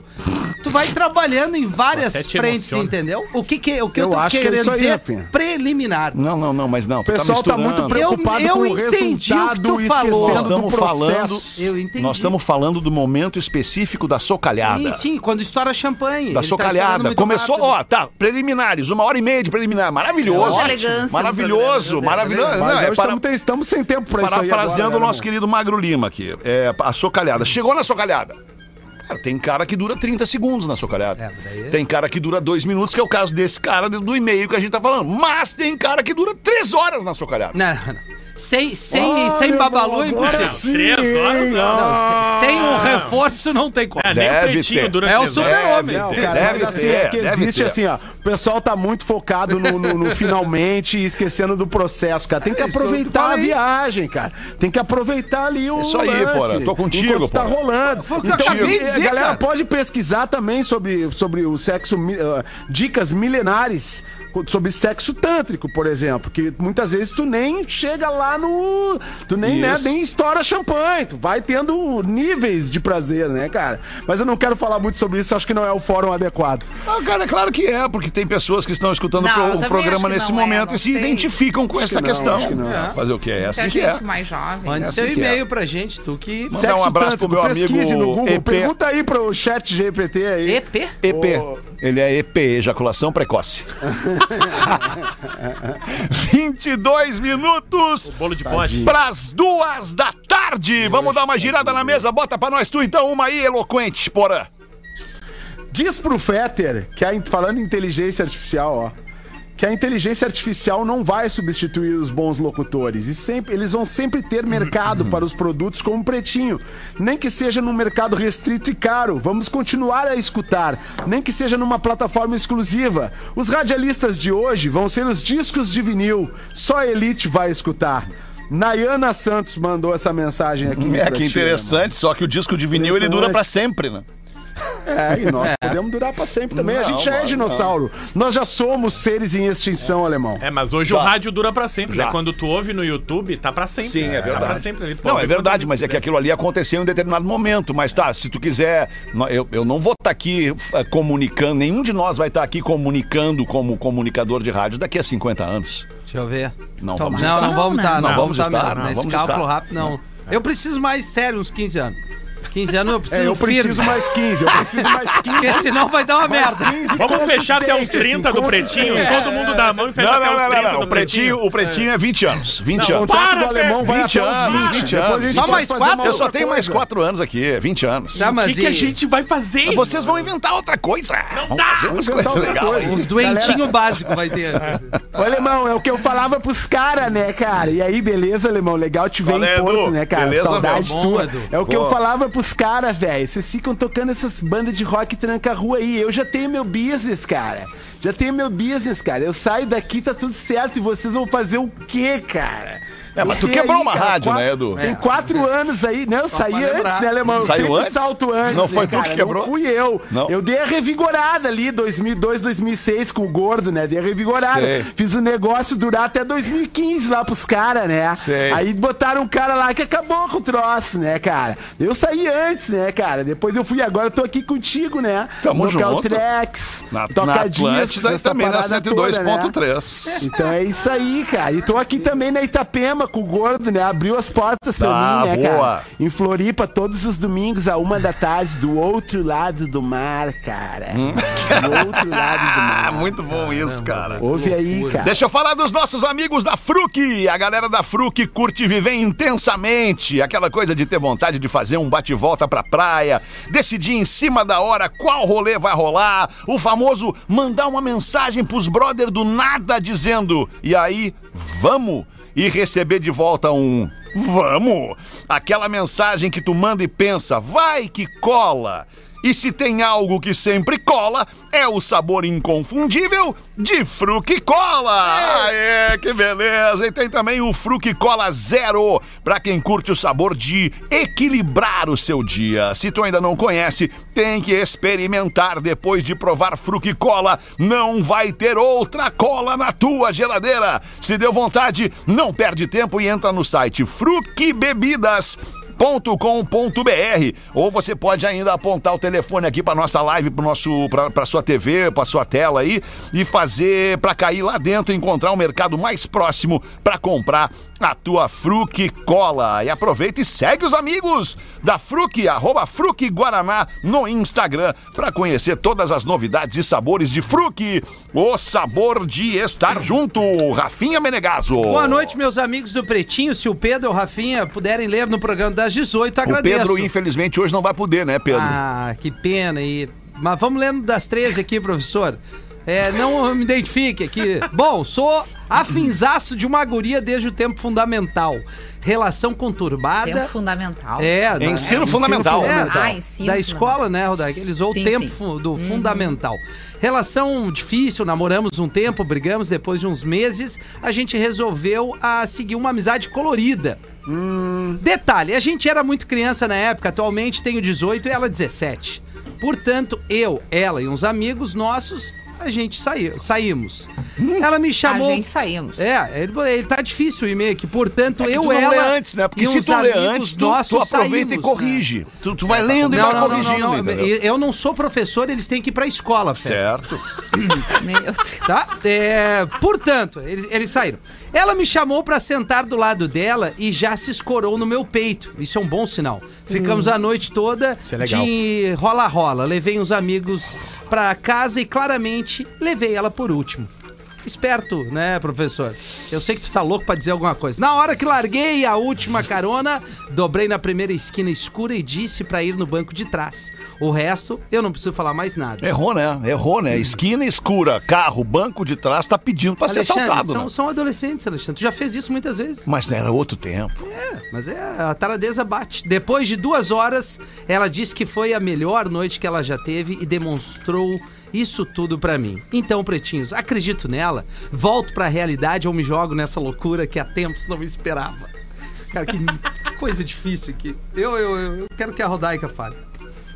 tu vai trabalhando em várias frentes, emociona. entendeu? O que, que, o que eu, Eu tô acho que é querendo isso aí, dizer é preliminar. Não, não, não, mas não. O pessoal tá muito misturando. preocupado Eu- eu com o entendi o que resultado tu e falou. Nós do estamos falando, processo. Eu entendi. nós estamos falando do momento específico da socalhada. Sim, sim, quando estoura champanhe. Da Ele tá socalhada. muito Começou, rápido. ó, tá, preliminares, uma hora e meia de preliminar. Maravilhoso. No Maravilhoso, programa, maravilhoso. Mas Não, é para, estamos, estamos sem tempo pra isso aí parafraseando o né, nosso querido Magro Lima aqui. É, a socalhada. Chegou na socalhada. Cara, tem cara que dura 30 segundos na socalhada. É, daí- Tem cara que dura dois minutos, que é o caso desse cara do e-mail que a gente tá falando. Mas tem cara que dura três horas na socalhada. Não, não, não. Sem, sem, Olha, sem babalu é impossível. sim, Três horas, não. Não, sem, sem um reforço não tem como. É, nem o Deve pretinho ter. dura É o super-homem. Ter, cara, deve assim, ter, é que deve existe ter. assim, ó. O pessoal tá muito focado no, no- no finalmente e esquecendo do processo, cara. Tem que É eu aproveitar a viagem, cara. Tem que aproveitar ali o. Isso aí, Porã. Tô contigo, enquanto tá rolando. Foi o que eu acabei de a dizer, galera cara. pode pesquisar também sobre, sobre o sexo, ah, dicas milenares sobre sexo tântrico, por exemplo, que muitas vezes tu nem chega lá no, tu nem, né, nem estoura champanhe, tu vai tendo níveis de prazer, né, cara? Mas eu não quero falar muito sobre isso, acho que não é o fórum adequado. Ah, cara, é claro que é, porque tem pessoas que estão escutando Não, pro- o programa acho que nesse não é, momento não e se sei. identificam com essa que não, questão. acho que não. É. Fazer o quê? É assim que é. gente mais jovem. Mande É seu assim que é. e-mail pra gente, tu que. Mandar um abraço pro meu amigo pesquise no Google, EP. pergunta aí pro chat GPT aí. EP? EP. Ele é EP, ejaculação precoce. 22 minutos Bolo de pote. pras duas da tarde. Vamos dar uma girada na mesa. Bota pra nós tu então uma aí eloquente, porã. Diz pro Fetter que a, falando em inteligência artificial, ó, que a inteligência artificial não vai substituir os bons locutores e sempre eles vão sempre ter mercado para os produtos como Pretinho, nem que seja num mercado restrito e caro. Vamos continuar a escutar, nem que seja numa plataforma exclusiva. Os radialistas de hoje vão ser os discos de vinil. Só a elite vai escutar. Nayana Santos mandou essa mensagem aqui. É que interessante, só que o disco de vinil ele dura pra sempre, né? É, e nós podemos durar pra sempre também. a Não, gente já é mano, dinossauro. Nós já somos seres em extinção, alemão. É, mas hoje Já. o rádio dura pra sempre, Já. né? Quando tu ouve no YouTube, tá pra sempre. Sim, é Tá pra verdade. sempre ali. Não, é verdade, mas é que quiser. aquilo ali aconteceu em um determinado momento. Mas tá, se tu quiser, eu, eu não vou estar aqui eh, comunicando, nenhum de nós vai estar aqui comunicando como comunicador de rádio daqui a 50 anos. Deixa eu ver. Não Toma. vamos Não, estar. não vamos Não, estar, né? não, Não vamos vamos estar estar, mesmo. não Nesse vamos cálculo estar. rápido, não. Eu preciso mais sério, uns 15 anos. 15 anos eu preciso É, eu preciso firme. mais 15, eu preciso mais 15. Porque senão vai dar uma merda. Vamos fechar até os 30 do pretinho, todo mundo dá a mão e fecha Não, até não, os não, 30 não, não. do O pretinho, o pretinho é 20 anos. 20 O anos. Para, do alemão vai 20 até anos, os 20. 20 Depois a gente anos. Só mais fazer quatro? uma Eu só tenho mais coisa. 4 anos aqui, 20 anos. Tá, O mas que, que a gente vai fazer? Vocês vão inventar outra coisa. Vamos dá. fazer umas Vamos inventar coisas outra legais. coisa. Uns doentinhos básicos vai ter. Ô, alemão, é o que eu falava pros caras, né, cara? E aí, beleza, alemão? Legal te ver em é, Porto, né, cara? Saudade tua. É o que eu falava pros caras, velho. Vocês ficam tocando essas bandas de rock tranca-rua aí. Eu já tenho meu business, cara. Já tenho meu business, cara. Eu saio daqui, tá tudo certo. E vocês vão fazer o quê, cara? É, mas tu quebrou aí, uma cara, rádio, quatro- né, Edu? Tem quatro anos aí. Não, eu saí antes, né, alemão? Eu Saiu sempre antes? salto antes. Não foi né, tu que quebrou? Não fui eu. Não. Eu dei a revigorada ali, 2002, 2006, com o gordo, né? Dei a revigorada. Sei. Fiz o negócio durar até 2015 lá pros caras, né? Sei. Aí botaram um cara lá que acabou com o troço, né, cara? Eu saí antes, né, cara? Depois eu fui, agora eu tô aqui contigo, né? Tamo no junto. Caltrex, Na, Toca na e também na parada toda, né? 102.3. Então é isso aí, cara. E tô aqui também na Itapema com o Gordo, né? Abriu as portas pra Tá, mim, né, boa. cara? Em Floripa, todos os domingos, a uma da tarde, do outro lado do mar, cara. Do outro lado do Ah, mar. muito bom isso, cara. Ouve aí, cara. Deixa eu falar dos nossos amigos da Fruc. A galera da Fruc curte viver intensamente. Aquela coisa de ter vontade de fazer um bate-volta pra praia, decidir em cima da hora qual rolê vai rolar, o famoso mandar uma mensagem pros brother do nada dizendo: "E aí, vamos?" E receber de volta um Vamos! Aquela mensagem que tu manda e pensa, vai que cola! E se tem algo que sempre cola, é o sabor inconfundível de Fruque Cola. Aê, que beleza! E tem também o Fruque Cola Zero, pra quem curte o sabor de equilibrar o seu dia. Se tu ainda não conhece, tem que experimentar depois de provar Fruque Cola. Não vai ter outra cola na tua geladeira. Se deu vontade, não perde tempo e entra no site Fruque Bebidas com.br ou você pode ainda apontar o telefone aqui para nossa live, para nosso para sua TV, para sua tela aí e fazer para cair lá dentro e encontrar o mercado mais próximo para comprar a tua Fruque Cola. E aproveita e segue os amigos da Fruque, arroba Fruque Guaraná no Instagram para conhecer todas as novidades e sabores de Fruque. O sabor de estar junto. Rafinha Menegaso. Boa noite, meus amigos do Pretinho. Se o Pedro ou o Rafinha puderem ler no programa das 18, O agradeço. Pedro, infelizmente, hoje não vai poder, né, Pedro? Ah, que pena. E... Mas vamos lendo das 13 aqui, professor. É, não me identifique aqui. Bom, sou afinzaço de uma guria desde o tempo fundamental. Relação conturbada. Tempo fundamental. É, da- Ensino fundamental. É, Ah, ensino da escola, né, Rodak? Eles usou o tempo sim. do fundamental. Relação difícil, namoramos um tempo, brigamos, depois de uns meses, a gente resolveu a seguir uma amizade colorida. Detalhe, a gente era muito criança na época, atualmente tenho 18 e ela 17. Portanto, eu, ela e uns amigos nossos, a gente saiu, saímos. Ela me chamou. A gente saímos. É, ele, ele tá difícil o e-mail aqui. Portanto, É que eu, tu não ela. lê antes, né? Porque e se uns tu lê amigos antes, tu, tu nossos aproveita e saímos, corrige. né? Tu, tu vai lendo e Não, vai não, corrigindo, não, não. entendeu? Eu eu não sou professor, eles têm que ir pra escola, Fé. Certo. Meu Deus. Tá? É, portanto, eles, eles saíram. Ela me chamou pra sentar do lado dela e já se escorou no meu peito. Isso é um bom sinal. Ficamos a noite toda Isso é legal. de rola-rola. Levei uns amigos pra casa e claramente levei ela por último. Esperto, né, professor? Eu sei que tu tá louco pra dizer alguma coisa. Na hora que larguei a última carona, dobrei na primeira esquina escura e disse pra ir no banco de trás. O resto, eu não preciso falar mais nada. Errou, né? Errou, né? Esquina escura, carro, banco de trás, tá pedindo pra ser assaltado, são, né? são adolescentes, Alexandre. Tu já fez isso muitas vezes. Mas era outro tempo. É, mas é, a taradeza bate. Depois de duas horas, ela disse que foi a melhor noite que ela já teve e demonstrou isso tudo pra mim. Então, pretinhos, acredito nela, volto pra realidade ou me jogo nessa loucura que há tempos não esperava. Cara, que, que coisa difícil aqui. Eu, eu, eu quero que a Rodaica fale.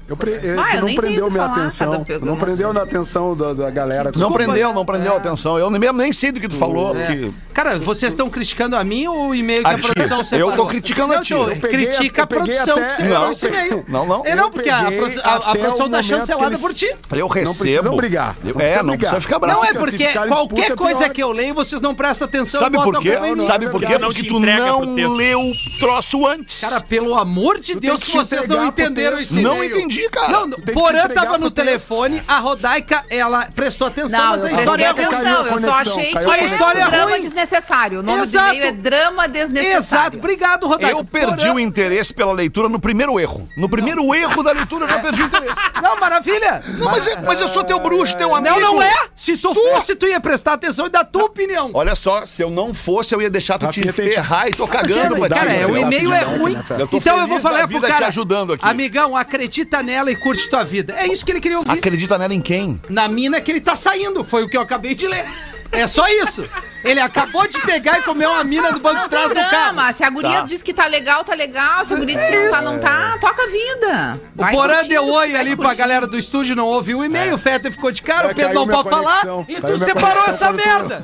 Eu pre... eh, Ah, tu eu não prendeu minha falar, atenção. Eu não não prendeu na atenção da, da galera. Não Desculpa, prendeu, né? não prendeu É. a atenção. Eu mesmo nem sei do que tu falou. É. porque- Cara, vocês estão criticando a mim ou o e-mail que A a produção Eu separou? tô criticando a Não, ti. Eu Critica eu peguei a produção até- que separou Não, esse e-mail. não, não. É não, Eu porque a, a- a produção tá chancelada eles- por ti. Eu recebo. precisam brigar. Eu- Não é, precisa não brigar. precisa ficar bravo. Não, é porque qualquer é coisa que eu leio, vocês não prestam atenção Sabe por quê? a. Sabe por quê? Não Porque tu não leu o troço antes. Cara, pelo amor de Deus, que vocês não entenderam esse não e-mail. Entendi, cara. Não, te Porã tava no telefone, a Rodaica, ela prestou atenção, Não, mas eu a história é ruim. atenção. Eu só achei que caiu a é história um drama ruim. desnecessário. O nome Exato. do e-mail é drama desnecessário. Exato, obrigado, Rodaica. Eu perdi Porã- o interesse pela leitura no primeiro erro. No primeiro erro da leitura, eu já perdi o interesse. Não, maravilha. Não, mas, é- mas eu sou teu bruxo, teu amigo. Não, não é. Se tu Sou. fosse, tu ia prestar atenção e dar tua opinião. Olha só, se eu não fosse, eu ia deixar tu te Rafinha, tem- ferrar e tô cagando pra ti. Cara, é, o e-mail é ruim. Eu tô Então eu vou falar pro cara. te ajudando aqui. Amigão, acredita nela e curte tua vida. É isso que ele queria ouvir. Acredita nela em quem? Na mina que ele tá saindo. Foi o que eu acabei de ler. É só isso. Ele acabou de pegar e comer uma mina do banco de trás do carro. Se a guria Tá. diz que tá legal, tá legal. Se a guria diz que não tá, não tá, toca a vida. O Porã deu oi ali pra galera do estúdio, não ouviu o e-mail. O Fetter ficou de cara, É, o Pedro não pode falar. conexão. E tu separou essa quando tu- merda.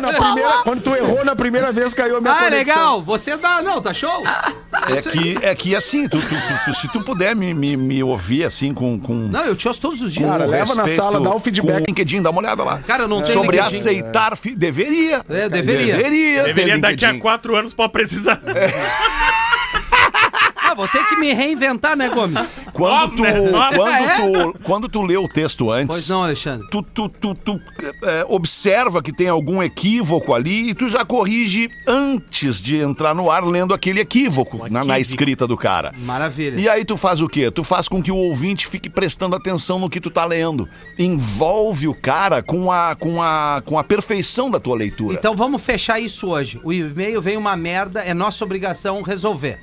Na primeira- quando tu na primeira vez, caiu a minha Ah, conexão. legal. Você dá. Não, tá show? É aí. que, é que assim, tu, tu- tu- tu- se tu puder me, me, me ouvir assim com. com Não, eu te ouço todos os dias. Cara, leva na respeito, sala, dá um feedback. Com o LinkedIn, dá uma olhada lá. Cara, eu não tenho Sobre LinkedIn. aceitar. fi- Deveria. É, deveria. Deveria. Deveria daqui a quatro anos pra precisar. Ah, vou ter que me reinventar, né, Gomes? Quando tu, né? Quando, É? tu, quando tu lê o texto antes. Pois não, Alexandre. Tu, tu, tu, tu, é, observa que tem algum equívoco ali e tu já corrige antes de entrar no ar lendo aquele equívoco na, na escrita do cara. Maravilha. E aí tu faz o quê? Tu faz com que o ouvinte fique prestando atenção no que tu tá lendo. Envolve o cara com a, com a, com a perfeição da tua leitura. Então vamos fechar isso hoje. O e-mail vem uma merda, é nossa obrigação resolver.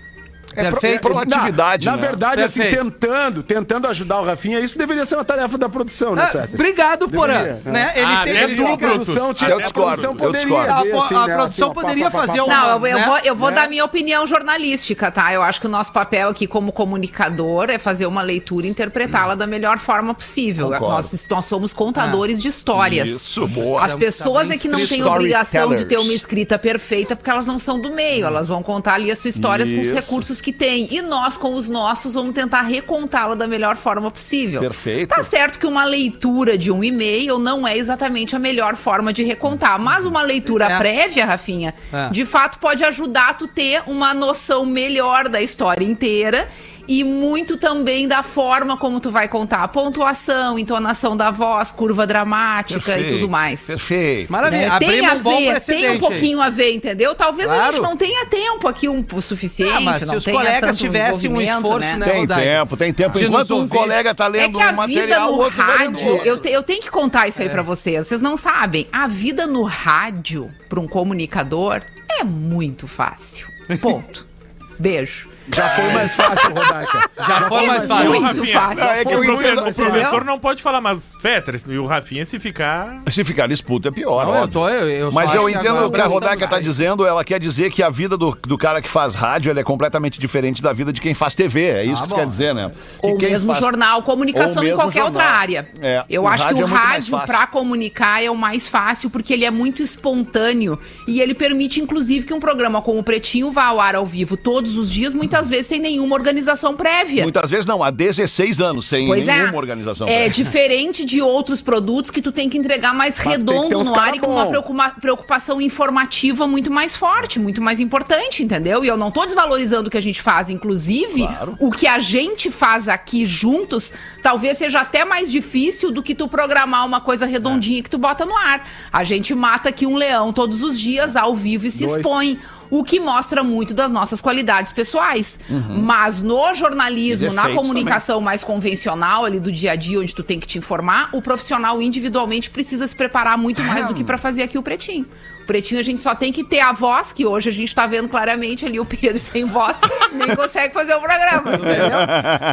É pro- é proatividade, Na, na né? verdade, assim, Perfeito. tentando, tentando ajudar o Rafinha, isso deveria ser uma tarefa da produção, né, Ah, obrigado, Porã. Deveria, é. Né? Ele Ah, tem, né, ele a produção, tinha- Eu a discordo, produção eu poderia discordo. A ver, po- assim, a né, produção assim, poderia pá, pá, pá, fazer pá, uma- Não, eu, né? vou, eu vou Né? dar minha opinião jornalística, tá? Eu acho que o nosso papel aqui como comunicador é fazer uma leitura e interpretá-la da melhor forma possível. Concordo. Nós, nós somos contadores de histórias. Isso, boa. As pessoas é que não têm obrigação de ter uma escrita perfeita porque elas não são do meio. Elas vão contar ali as suas histórias com os Isso. Que têm. E nós, com os nossos, vamos tentar recontá-la da melhor forma possível. Perfeito. Tá certo que uma leitura de um e-mail não é exatamente a melhor forma de recontar, mas uma leitura É. prévia, Rafinha, É. de fato pode ajudar tu ter uma noção melhor da história inteira. E muito também da forma como tu vai contar a pontuação, entonação da voz, curva dramática e tudo mais. Perfeito. Maravilha. Né? Tem a um ver, tem um aí. pouquinho a ver, entendeu? Talvez a Claro. gente não tenha tempo aqui um, o suficiente, Ah, mas se os colegas tivessem um esforço, né? Tem Rodaica? tempo, tem tempo. De Enquanto um colega tá É lendo que a um vida material, o no rádio, eu, te- eu tenho que contar isso aí É. pra vocês. Vocês não sabem, a vida no rádio pra um comunicador é muito fácil. Ponto. Beijo. Já foi mais fácil, Rodaica. Já foi mais fácil. Muito Rafinha, fácil. Não, é que o, eu profe- entendo, o professor não pode falar, mas Fetter e o Rafinha se ficar. Se ficar disputa é pior, Não, eu tô, eu, eu Mas eu entendo o que a Rodaica tá mais. dizendo. Ela quer dizer que a vida do, do cara que faz rádio ela é completamente diferente da vida de quem faz TV. É isso Ah, que tu bom. quer dizer, né? Que Ou mesmo faz- jornal, comunicação Ou em mesmo qualquer outra jornal. área. É, Eu acho que rádio o é mais rádio, pra comunicar, é o mais fácil, porque ele é muito espontâneo. E ele permite, inclusive, que um programa como o Pretinho vá ao ar ao vivo todos os dias, muitas vezes sem nenhuma organização prévia. Muitas vezes não, há 16 anos, sem Pois nenhuma é. organização. É prévia. diferente de outros produtos que tu tem que entregar mais ter redondo no ar e com uma preocupação informativa muito mais forte, muito mais importante, entendeu? E eu não tô desvalorizando o que a gente faz, inclusive, Claro. o que a gente faz aqui juntos, talvez seja até mais difícil do que tu programar uma coisa redondinha que tu bota no ar. A gente mata aqui um leão todos os dias ao vivo e se Dois. expõe. O que mostra muito das nossas qualidades pessoais. Mas no jornalismo, na comunicação mais convencional ali do dia a dia, onde tu tem que te informar, o profissional individualmente precisa se preparar muito mais do que pra fazer aqui o pretinho. O pretinho a gente só tem que ter a voz, que hoje a gente tá vendo claramente ali o Pedro sem voz, nem consegue fazer o programa, entendeu?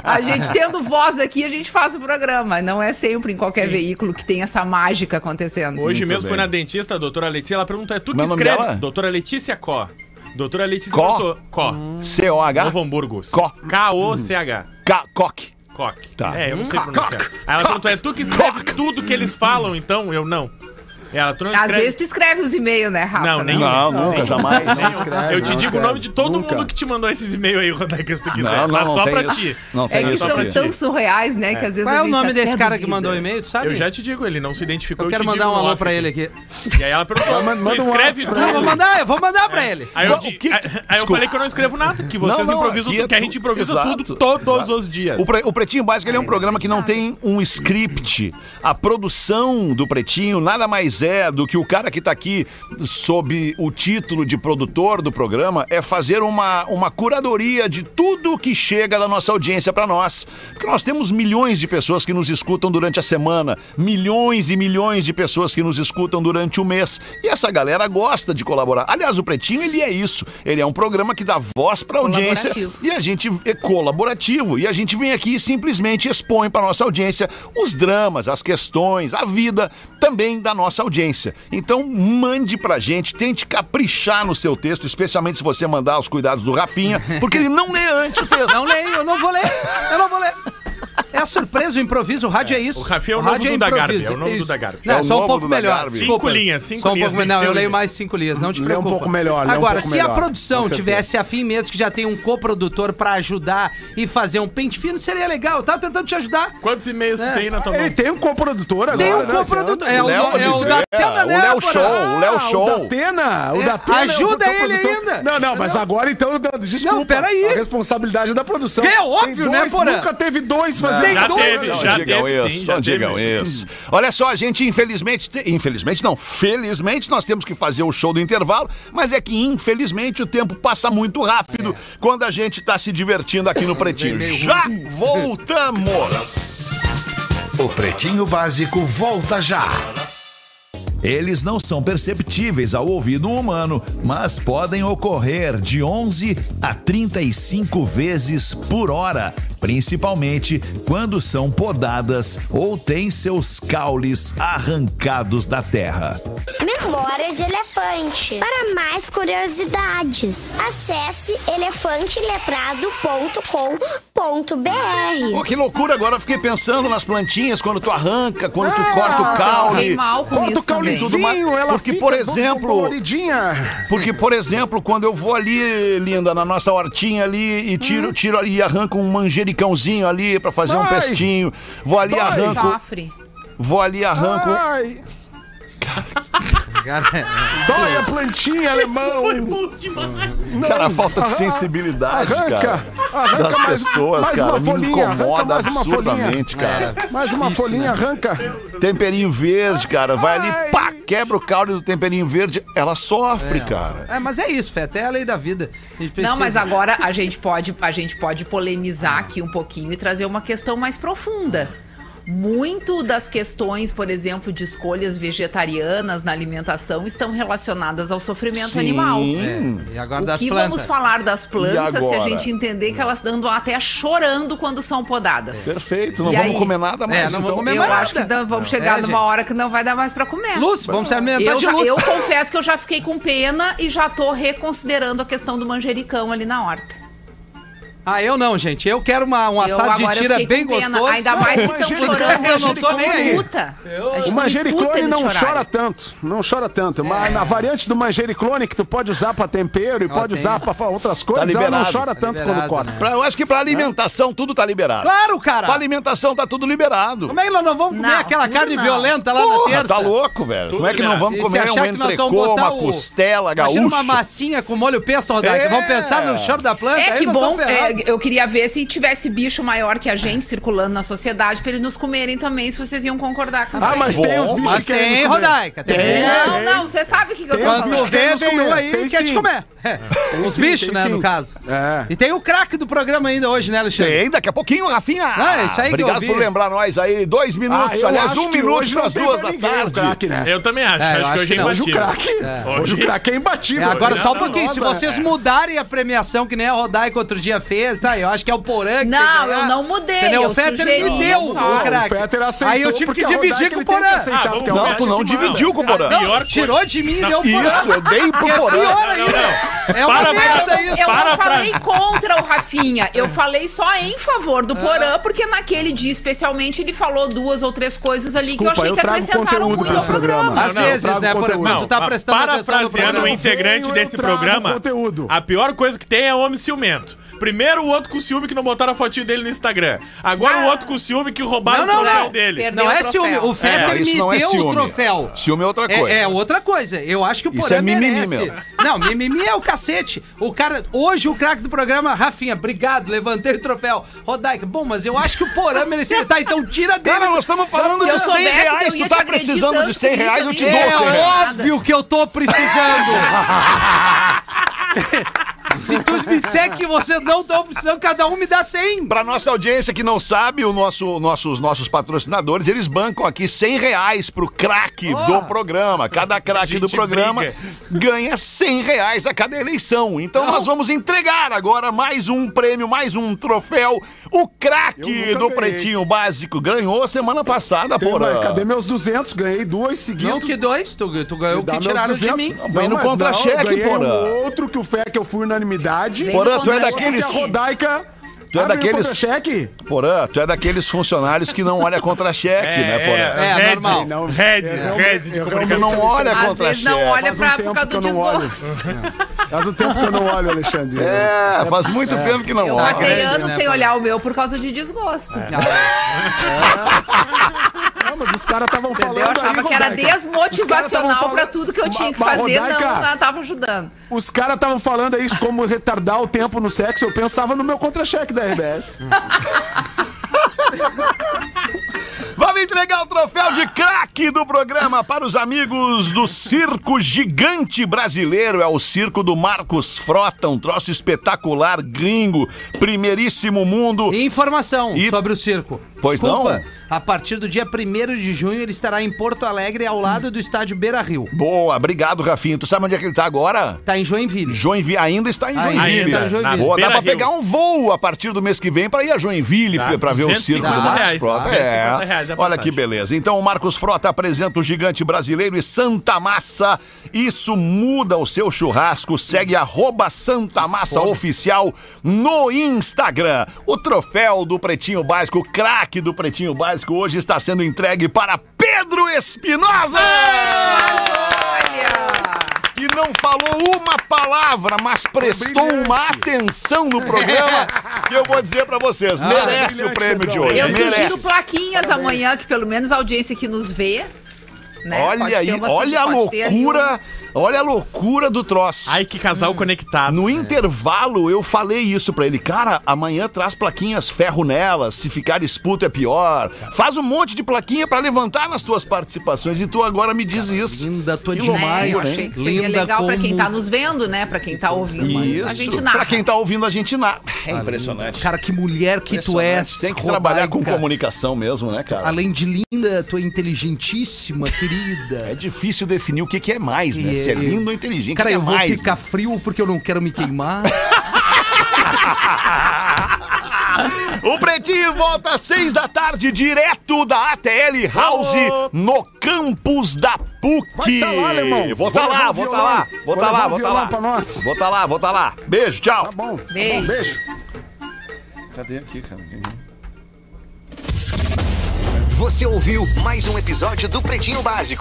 A gente tendo voz aqui, a gente faz o programa. Não é sempre em qualquer veículo que tem essa mágica acontecendo. Hoje Muito mesmo bem. fui na dentista, a doutora Letícia, ela perguntou: é tu que escreve? Doutora Letícia Có. Doutora Letícia Có? perguntou. Có. C-O-H? Novo Hamburgo. Có. K-O-C-H. Coque. Coque. Tá. É, eu não sei pronunciar. Aí ela perguntou: é tu que escreve tudo que eles falam, então? Eu não. Ela, tu não Às vezes tu escreve os e-mails, né, Rafa? Não, nem- Não, nunca, jamais. escreve, Eu te não digo o escreve. nome de todo Nunca. mundo que te mandou esses e-mails aí, Rodaica, se tu quiser. Não, não, mas não só pra isso. ti. Não É que isso. são tão surreais, né? Que às vezes Qual é o nome desse cara que mandou o e-mail, tu sabe? Eu já te digo, ele não se identificou. Eu quero te mandar um alô pra ele aqui. E aí ela perguntou: Manda- um escreve tudo? Eu vou mandar, eu vou mandar pra ele. Aí eu, O eu falei que eu não escrevo nada, que vocês Não, não, improvisam é tudo, que a tu- gente improvisa tudo todos os dias. O, Pre- o Pretinho Básico ele é um programa que não tem um script. A produção do Pretinho nada mais é do que o cara que tá aqui sob o título de produtor do programa é fazer uma, uma curadoria de tudo que chega da nossa audiência para nós. Porque nós temos milhões de pessoas que nos escutam durante a semana, milhões e milhões de pessoas que nos escutam durante o mês. E essa galera gosta de colaborar. Aliás, o Pretinho ele é isso. Ele é um programa que dá voz para audiência e a gente é colaborativo. E a gente vem aqui e simplesmente expõe para nossa audiência os dramas, as questões, a vida também da nossa audiência. Então, mande pra gente, tente caprichar no seu texto, especialmente se você mandar os cuidados do Rafinha, porque ele não lê antes o texto. Não leio, eu não vou ler. Eu não vou ler. É a surpresa, o improviso, o rádio é, isso. o Rafinha é o novo rádio Duda improviso, Garbi, é o novo isso. Duda Garbi. Não, É o só um novo pouco Duda melhor. Garbi. desculpa. Cinco linhas, cinco Só um linhas pouco, Não, eu leio mais cinco linhas, não te Lê um preocupa. pouco melhor, lê um Agora, pouco se a melhor, produção com certeza. tivesse afim mesmo, que já tem um coprodutor pra ajudar e fazer um pente fino, seria legal. Eu tava tentando te ajudar. Quantos e-mails É. tem na tua mão? Ele tem um coprodutor agora, Tem um né, coprodutor. esse É o, Léo é o da Tena, o né? Léo Porã? Show, o Léo Show. O da Tena, o É, da Tena. ajuda é o ele ainda. Não, não, mas agora então, desculpa. Não, peraí. A responsabilidade é da produção. É óbvio, né, Porã? Nunca teve dois fazendo Tem Já dois. teve, Não já digam teve, isso, sim, já não digam teve. isso. Olha só, a gente, infelizmente, te- infelizmente não, felizmente nós temos que fazer o show do intervalo, mas é que infelizmente o tempo passa muito rápido quando a gente tá se divertindo aqui no Pretinho. Já voltamos! O Pretinho Básico volta já. Eles não são perceptíveis ao ouvido humano, mas podem ocorrer de 11 a 35 vezes por hora, principalmente quando são podadas ou têm seus caules arrancados da terra. Memória de elefante. Para mais curiosidades, acesse elefanteletrado.com.br. Pô, que loucura, agora eu fiquei pensando nas plantinhas, quando tu arranca, quando tu corta o eu caule. mal com Corta isso o caulezinho, Tudo mais- ela porque, fica por exemplo-. Porque, por exemplo, quando eu vou ali, linda, na nossa hortinha ali e tiro, tiro ali e arranco um manjericãozinho ali pra fazer um Ai. pestinho, vou ali e arranco, Sofre. vou ali e arranco. Ai, Cara, dói a plantinha, alemão. Cara, falta de sensibilidade, arranca, cara. arranca das mais- pessoas, mais cara. uma Me folhinha, arranca incomoda mais uma absurdamente, cara. Mais uma Difícil, folhinha, né? arranca. Temperinho verde, cara. Vai ali, pá, quebra o caule do temperinho verde. Ela sofre, cara. É, mas é isso, Fé, até a lei da vida. A Não, mas agora a gente pode, a gente pode polemizar aqui um pouquinho e trazer uma questão mais profunda. Muito das questões, por exemplo, de escolhas vegetarianas na alimentação estão relacionadas ao sofrimento Sim. animal. É, e agora O das que plantas. vamos falar das plantas se a gente entender que elas andam até chorando quando são podadas? Perfeito, não E vamos aí? comer nada mais. É, não vamos então. comer Eu mais acho que nada. dá- vamos É, chegar gente. numa hora que não vai dar mais pra comer. Luz, vamos se alimentar Eu, de já- luz. eu confesso que eu já fiquei com pena e já tô reconsiderando a questão do manjericão ali na horta. Ah, eu não, gente. Eu quero uma, um assado de tira bem gostoso. Ainda mais que estão chorando. eu não tô nem aí. O manjericlone não chora tanto, não chora tanto. Mas na variante do manjericlone que tu pode usar pra tempero e pode usar pra outras coisas, ela não chora Tá tanto quando corta. né? Eu acho que pra alimentação tudo tá liberado. Claro, cara. Pra alimentação tá tudo liberado. Como é que nós não vamos comer aquela carne violenta lá na terça? tá louco, velho. Como é que não vamos comer um entrecô, uma costela gaúcha? uma massinha com molho pesto, Rodaica. É. Vamos pensar no choro da planta. É que bom, é, eu queria ver se tivesse bicho maior que a gente circulando na sociedade pra eles nos comerem também, se vocês iam concordar com isso. Ah, aí. mas tem os bichos Mas que tem. Rodaica. Tem. Não, não, você sabe o que, que eu tô Tem falando. Quando vê, vem um aí Tem e quer te comer. É. Os sim, bichos, tem né, sim. no caso. É. E tem o craque do programa ainda hoje, né, Alexandre? Tem, daqui a pouquinho, Rafinha. Ah, isso aí que eu Obrigado por lembrar nós aí. Dois Ah, minutos, eu aliás, um que minuto tem duas da tarde. craque, né? Eu também acho. É, eu acho acho que hoje que é não. Hoje o imbatível. craque, É. hoje o craque é É, imbatível. agora Hoje só um é pouquinho, se vocês é. mudarem a premiação que nem a Rodaica outro dia fez, tá? Eu acho que é o Porã que Não, tem que ganhar. eu não mudei, Entendeu? eu o Fetter sugeri me deu só. o craque. O Fetter aceitou Aí eu tive que porque a dividir Rodaica com o ele tem que Porã. aceitar, Ah, porque é o Não, tu não Não, dividiu com o Porã. Pior Tirou de mim e deu pro Porã. Isso, eu dei pro é Porã. pior Não, ainda. não, É uma Para, merda isso. Eu Para não pra- falei contra o Rafinha, eu falei só em favor do Porã, porque naquele dia especialmente ele falou duas ou três coisas ali que eu Desculpa, achei eu que trago acrescentaram conteúdo muito pra ao esse programa. programa. Às Não, não, vezes, trago né, Porã? conteúdo. Quando tu tá Não, prestando atenção no parafraseando programa. o integrante venho, desse trago programa, conteúdo. a pior coisa que tem é homem ciumento. Primeiro o outro com ciúme que não botaram a fotinho dele no Instagram. Agora o outro com ciúme que roubaram Não, não, o troféu não. dele. Perdeu Não o é ciúme. O Fetter É, me não é deu o ciúme. troféu. Ciúme é outra É- coisa. É, outra coisa. Eu acho que o Isso Porã é mimimi, merece. meu. Não, mimimi é o cacete. O cara, hoje o craque do programa, Rafinha, obrigado, levantei o troféu. Rodaica, bom, mas eu acho que o Porã merecia. Tá, então tira dele. Cara, nós estamos falando de 100 soubesse que reais. Tu tá precisando de 100 com isso, reais, eu te dou ia É 100 reais. óbvio que eu tô precisando. Se tu me disser que vocês não estão precisando, cada um me dá 100. Pra nossa audiência que não sabe, o nosso, nossos, nossos patrocinadores, eles bancam aqui 100 reais pro craque Oh. do programa. Cada craque do programa briga. ganha 100 reais a cada eleição. Então nós vamos entregar agora mais um prêmio, mais um troféu. O craque do ganhei. Pretinho Básico ganhou semana passada, porra. Cadê meus 200? Ganhei duas Não, seguidas. que dois? Tu, tu ganhou o que tiraram de 200. mim. Não, Vem no contra-cheque, não, porra. um outro que o fé que eu fui unanimidade. Porã, tu é contra-cheque. daqueles- a Rodaica. Tu é abre daqueles- contra-cheque. Porã, tu é daqueles funcionários que não olha contra-cheque, né, Porã? É, Red, normal. Não, Red, eu- Red de eu- comunicação. não olha Às vezes não contra-cheque. olha um pra, causa que do eu olho. desgosto. Faz um tempo que eu não olho, Alexandre. É, faz muito tempo que não Eu olha. passei anos né, sem olhar o meu por causa de desgosto. Não, mas os caras estavam falando. Eu achava aí, que era desmotivacional falando- tudo que eu tinha que fazer, Rodaica, não não tava ajudando. Os caras estavam falando aí como retardar o tempo no sexo. Eu pensava no meu contra-cheque da RBS. Vamos entregar o troféu de craque do programa para os amigos do Circo Gigante Brasileiro. É o circo do Marcos Frota, um troço espetacular, gringo, primeiríssimo mundo. E informação E- sobre o circo. Pois Desculpa, A partir do dia 1 de junho, ele estará em Porto Alegre, ao lado do estádio Beira Rio. Boa, obrigado, Rafinha. Tu sabe onde é que ele tá agora? Tá em Joinville. Joinville, ainda está em Ainda Joinville. está em Joinville. Boa, dá pra pegar um voo a partir do mês que vem pra ir a Joinville Tá, pra ver o circo do 250 Marcos reais. Frota. 250 reais É, a olha que beleza. Então o Marcos Frota apresenta o gigante brasileiro e Santa Massa. Isso muda o seu churrasco. Segue arroba Santa Massa Oficial no Instagram. O troféu do Pretinho Básico, o craque do Pretinho Básico, hoje está sendo entregue para Pedro Espinosa! Olha! que não falou uma palavra, mas prestou uma atenção no programa que eu vou dizer pra vocês. merece o prêmio de hoje. Eu merece. sugiro plaquinhas amanhã, que pelo menos a audiência que nos vê. Né? Olha aí, olha a loucura, olha a loucura do troço. Ai, que casal conectado. No intervalo, eu falei isso pra ele. Cara, amanhã traz plaquinhas ferro nelas. Se ficar esputo é pior. Faz um monte de plaquinha pra levantar nas tuas participações. E tu agora me diz isso. Linda, tu é Que um. Né? demais, Eu achei que seria Linda legal pra quem como- tá nos vendo, né? Pra quem tá ouvindo. A gente Isso. narra. Pra quem tá ouvindo, a gente na. É impressionante. Cara, que mulher que tu és. Tem que trabalhar com Rodaica. comunicação mesmo, né, cara? Além de linda, tu é inteligentíssima, querida. É difícil definir o que, que é mais, né? E- Se é e- lindo ou inteligente. Cara, que é eu vou mais, ficar né? frio porque eu não quero me queimar. O Pretinho volta às seis da tarde, direto da ATL House, no campus da PUC. Vai tá lá, alemão. Vou tá lá, vou tá lá, vou Vou tá lá, vou tá lá. Vou tá lá, vou tá lá. Beijo, tchau. Tá bom. Tá bom, Beijo. beijo. Cadê aqui, cara? Você ouviu mais um episódio do Pretinho Básico.